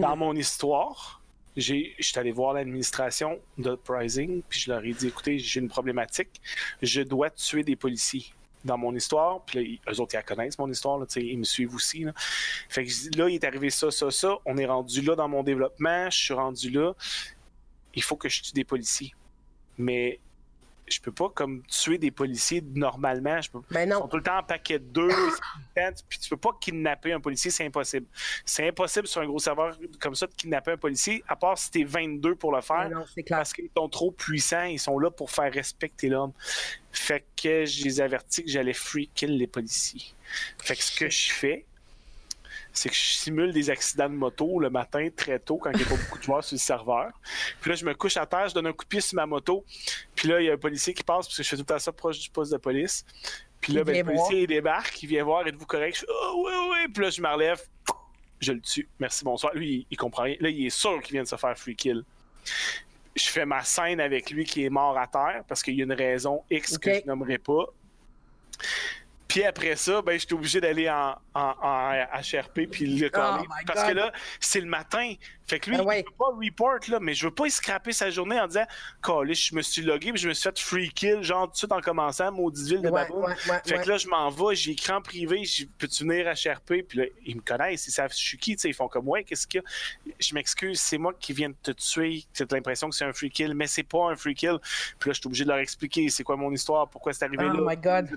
Dans mon histoire, j'ai, je suis allé voir l'administration d'Uprising, puis je leur ai dit écoutez, j'ai une problématique, je dois tuer des policiers. Dans mon histoire, puis là, eux autres, ils la connaissent, mon histoire, ils me suivent aussi. Là. Fait que là, il est arrivé ça, ça, ça. On est rendu là dans mon développement, je suis rendu là. Il faut que je tue des policiers. Mais je peux pas comme tuer des policiers normalement. Je peux, Ben ils sont tout le temps en paquet de deux, puis tu peux pas kidnapper un policier, c'est impossible. C'est impossible sur un gros serveur comme ça de kidnapper un policier, à part si t'es 22 pour le faire, Ben non, c'est clair. parce qu'ils sont trop puissants, ils sont là pour faire respecter l'homme. Fait que je les avertis que j'allais free kill les policiers. Fait que ce que je fais, c'est que je simule des accidents de moto le matin très tôt quand il n'y a pas beaucoup de joueurs sur le serveur. Puis là, je me couche à terre, je donne un coup de pied sur ma moto. Puis là, il y a un policier qui passe parce que je fais tout temps ça proche du poste de police. Puis là, ben, le policier il débarque, il vient voir, êtes-vous correct? Je fais, oh, oui, oui. Puis là, je me relève, je le tue. Merci, bonsoir. Lui, il, il comprend rien. Là, il est sûr qu'il vient de se faire free kill. Je fais ma scène avec lui qui est mort à terre parce qu'il y a une raison X que je nommerai pas. Puis après ça, ben, j'étais obligé d'aller en, en, en HRP puis le coller. Oh my parce God. que là, c'est le matin. Fait que lui, Ah ouais. il peut pas report, là, mais je veux pas y scraper sa journée en disant je me suis logué puis je me suis fait free kill, genre tout de suite en commençant, maudite ville de Ouais, baboune. ouais, ouais, Fait que là, je m'en vais, j'ai écrit en privé, peux-tu venir à HRP? Puis là, ils me connaissent, ils savent je suis qui, tu sais, ils font comme, ouais, qu'est-ce qu'il y a? Je m'excuse, c'est moi qui viens de te tuer, tu as l'impression que c'est un free kill, mais c'est pas un free kill. Puis là, je suis obligé de leur expliquer c'est quoi mon histoire, pourquoi c'est arrivé Oh là, my God.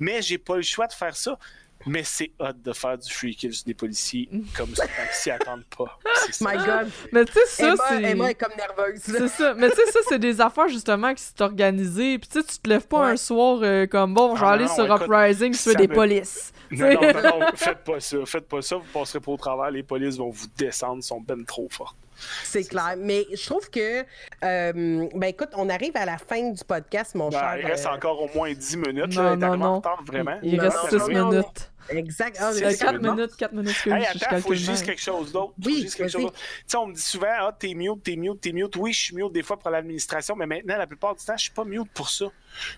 Mais j'ai pas le choix de faire ça. Mais c'est hot de faire du free kill sur des policiers comme ça, s'y attendent pas. Ça. My God. Mais tu sais, ça, Emma, c'est. Emma est comme nerveuse. C'est ça. Mais tu sais, ça, c'est des affaires justement qui sont organisées. Puis tu sais, tu te lèves pas Ouais. un soir euh, comme bon, je vais Ah aller sur écoute, Uprising, ça tuer des me- polices. Non, non, non, non, faites pas ça. Faites pas ça, vous passerez pas au travers. Les polices vont vous descendre, ils sont ben trop fortes. C'est clair. Mais je trouve que, euh, ben écoute, on arrive à la fin du podcast, mon Ben, cher. il reste euh, encore au moins 10 minutes. Non, là, non, non. retard, vraiment. Il Non, reste non, 6 non, non. minutes. Exact. Ah, C'est Euh, j'ai- 4 minutes. minutes, 4 minutes que Hey, je attends, faut que je dise quelque chose d'autre. Faut que Oui, je dise quelque vas-y. chose d'autre. Tu sais, on me dit souvent, ah, t'es mute, t'es mute, t'es mute. Oui, je suis mute des fois pour l'administration, mais maintenant, la plupart du temps, je suis pas mute pour ça.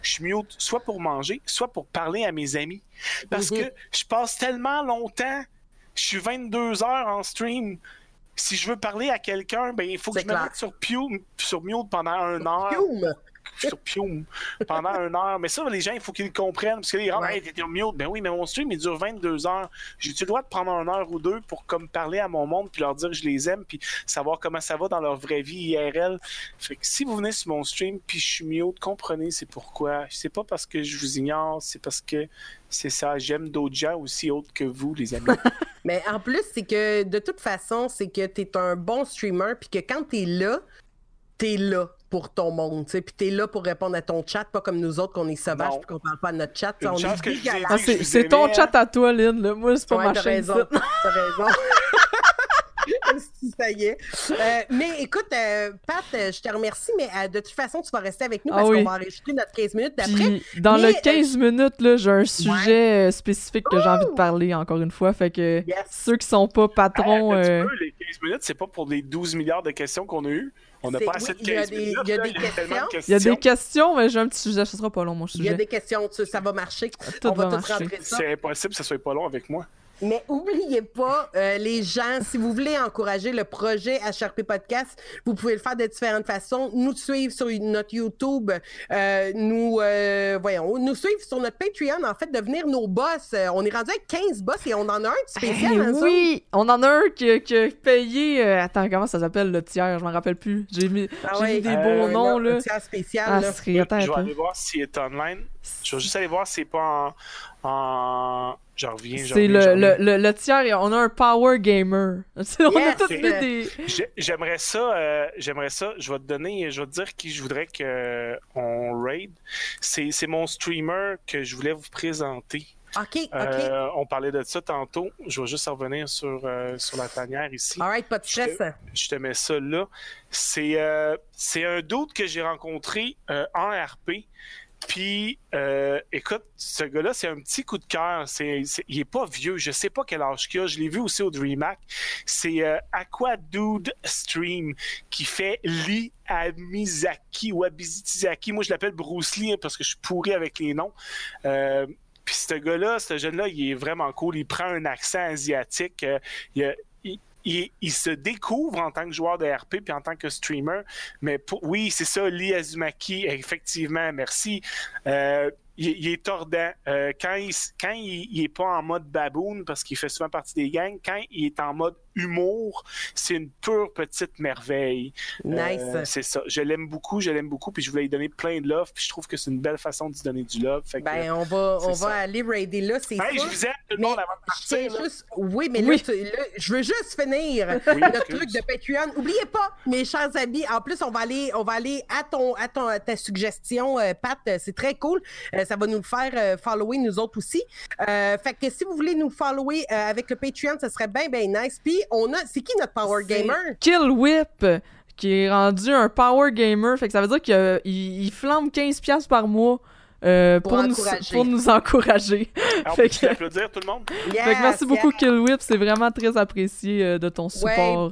Je suis mute soit pour manger, soit pour parler à mes amis. Parce Mhm. que je passe tellement longtemps, je suis 22 heures en stream. Si je veux parler à quelqu'un, ben, il faut que je me mette sur, Pew- sur mute pendant une heure. Pium. Sur Pium pendant une heure. Mais ça, les gens, il faut qu'ils le comprennent. Parce que les gens, Ouais. hey, t'es mute. Ben oui, mais mon stream, il dure 22 heures. J'ai-tu le droit de prendre une heure ou deux pour comme parler à mon monde, puis leur dire que je les aime, puis savoir comment ça va dans leur vraie vie IRL. Fait que si vous venez sur mon stream, puis je suis mute, comprenez c'est pourquoi. C'est pas parce que je vous ignore, c'est parce que c'est ça. J'aime d'autres gens aussi autres que vous, les amis. Mais en plus, c'est que de toute façon, c'est que tu es un bon streamer, puis que quand tu es là, tu es là pour ton monde, tu sais, puis tu es là pour répondre à ton chat, pas comme nous autres qu'on est sauvages puis qu'on parle pas de notre chat. On est que. Ah, c'est ton chat à toi, Lynn. Là. Moi, c'est pas Ouais, ma t'as chaîne. raison. ça. T'as raison. Si, ça y est. Euh, mais écoute, euh, Pat, euh, je te remercie, mais euh, de toute façon, tu vas rester avec nous Ah parce oui. qu'on va enregistrer notre 15 minutes d'après. Puis, dans Mais, le 15 minutes, là, j'ai un sujet spécifique que j'ai envie de parler, encore une fois. Fait que Yes. ceux qui sont pas patrons... Euh, peu, les 15 minutes, c'est pas pour les 12 milliards de questions qu'on a eues. On n'a pas assez oui, de il y a 15 des- minutes. il y a des de Il y a des questions. questions, mais j'ai un petit sujet. Ce sera pas long, mon Il y a sujet. des questions, ça va marcher. Tout on va, va tout marcher. rentrer ça. C'est impossible que ça soit pas long avec moi. Mais oubliez pas, euh, les gens, si vous voulez encourager le projet HRP Podcast, vous pouvez le faire de différentes façons. Nous suivre sur notre YouTube, euh, nous, euh, voyons, nous suivre sur notre Patreon, en fait, devenir nos boss. Euh, on est rendu avec 15 boss et on en a un spécial. Eh hein, ça? oui, on en a un qui, qui a payé. euh, attends, comment ça s'appelle le tiers? Je m'en rappelle plus. J'ai mis, Ah j'ai ouais, mis des euh, beaux noms là. tiers spécial. Ah, là. ce serait- attends je vais aller voir s'il est online. Je vais juste aller voir s'il n'est pas en. En... J'en reviens. j'en C'est reviens, le, le, le, le tiers, on a un power gamer. On a tous mis des. J'ai- J'aimerais ça, euh, j'aimerais ça. Je vais te donner, je vais te dire qui je voudrais qu'on raid. C'est c'est mon streamer que je voulais vous présenter. OK, OK. Euh, on parlait de ça tantôt. Je vais juste revenir sur, euh, sur la tanière ici. All right, pas de stress. Je te mets ça là. C'est euh, c'est un doute que j'ai rencontré euh, en RP. Puis, euh, écoute, ce gars-là, c'est un petit coup de cœur. Il est pas vieux. Je sais pas quel âge qu'il a. Je l'ai vu aussi au DreamHack. C'est euh, Aqua Dude Stream qui fait Lee Amizaki ou Abizitizaki. Moi, je l'appelle Bruce Lee hein, parce que je suis pourri avec les noms. Euh, puis ce gars-là, ce jeune-là, il est vraiment cool. Il prend un accent asiatique. Euh, il, a- il- il- se découvre en tant que joueur de RP puis en tant que streamer. Mais pour- oui, c'est ça, Lee Azumaki, effectivement, merci. Euh, il, il est tordant. Euh, quand il, quand il, il est pas en mode baboon, parce qu'il fait souvent partie des gangs, quand il est en mode humour, c'est une pure petite merveille. Nice. Euh, c'est ça. Je l'aime beaucoup, je l'aime beaucoup, puis je voulais lui donner plein de love, puis je trouve que c'est une belle façon d'y donner du love. Fait que, ben, on va, on ça. va aller raider là, c'est Hey, je vous aime tout le Mais monde avant de partir. juste... Oui, mais Oui. Là, tu- là, je veux juste finir Oui, notre excuse. truc de Patreon. Oubliez pas, mes chers amis, en plus, on va aller, on va aller à, ton, à, ton, à ta suggestion, euh, Pat. C'est très cool. Euh, ça va nous le faire euh, follower, nous autres aussi. Euh, fait que si vous voulez nous follower euh, avec le Patreon, ça serait bien, bien nice. Puis, on a... C'est qui notre Power Gamer? Kill Whip qui est rendu un power gamer. Fait que ça veut dire qu'il il, il flambe 15$ par mois euh, Pour pour, nous, encourager. pour nous encourager. Alors, on Fait peut que- applaudir tout le monde? Yes, Fait que merci beaucoup. Kill Whip. C'est vraiment très apprécié euh, de ton support.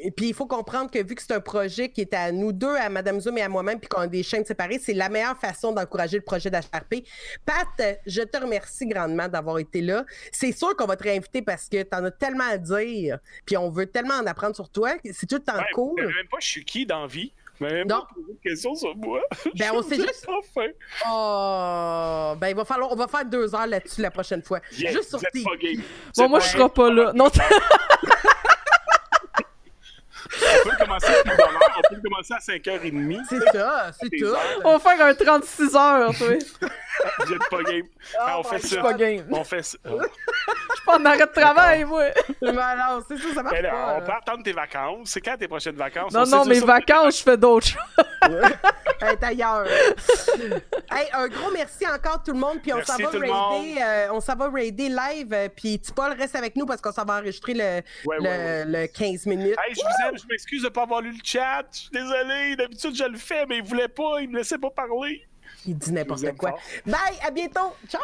Et puis, il faut comprendre que vu que c'est un projet qui est à nous deux, à Madame Zoom et à moi-même, puis qu'on a des chaînes séparées, c'est la meilleure façon d'encourager le projet d'HRP. Pat, je te remercie grandement d'avoir été là. C'est sûr qu'on va te réinviter parce que tu en as tellement à dire, puis on veut tellement en apprendre sur toi. C'est tout le temps Ouais, cool. Je même pas je suis qui dans vie? Même Non. pas posé de questions sur moi. Ben, on sait J'ai juste- faim. Oh, ben, il va falloir, on va faire deux heures là-dessus la prochaine fois. Yeah, Juste sur. Bon, moi, je serai pas là. Non, On peut commencer à plus on peut commencer à 5h30. C'est ça, c'est tout. on va faire un 36 heures, toi. Vous êtes pas game. Ah, on fait my Je suis ça. pas game. On fait ça. Je suis pas en arrêt de travail, moi. Mais non, c'est ça, ça marche Ben là, pas. on peut attendre tes vacances. C'est quand tes prochaines vacances? Non, On non, mes vacances, je fais d'autres choses. être ailleurs. hey, un gros merci encore tout le monde, puis on Merci s'en va raider, euh, on s'en va raider live, euh, puis Paul reste avec nous parce qu'on s'en va enregistrer le, Ouais, le, ouais, ouais. le 15 minutes. Hey, je vous aime, je m'excuse de pas avoir lu le chat. Je suis désolé. D'habitude, je le fais, mais il voulait pas. Il me laissait pas parler. Il dit n'importe quoi. fort. Bye, à bientôt. Ciao.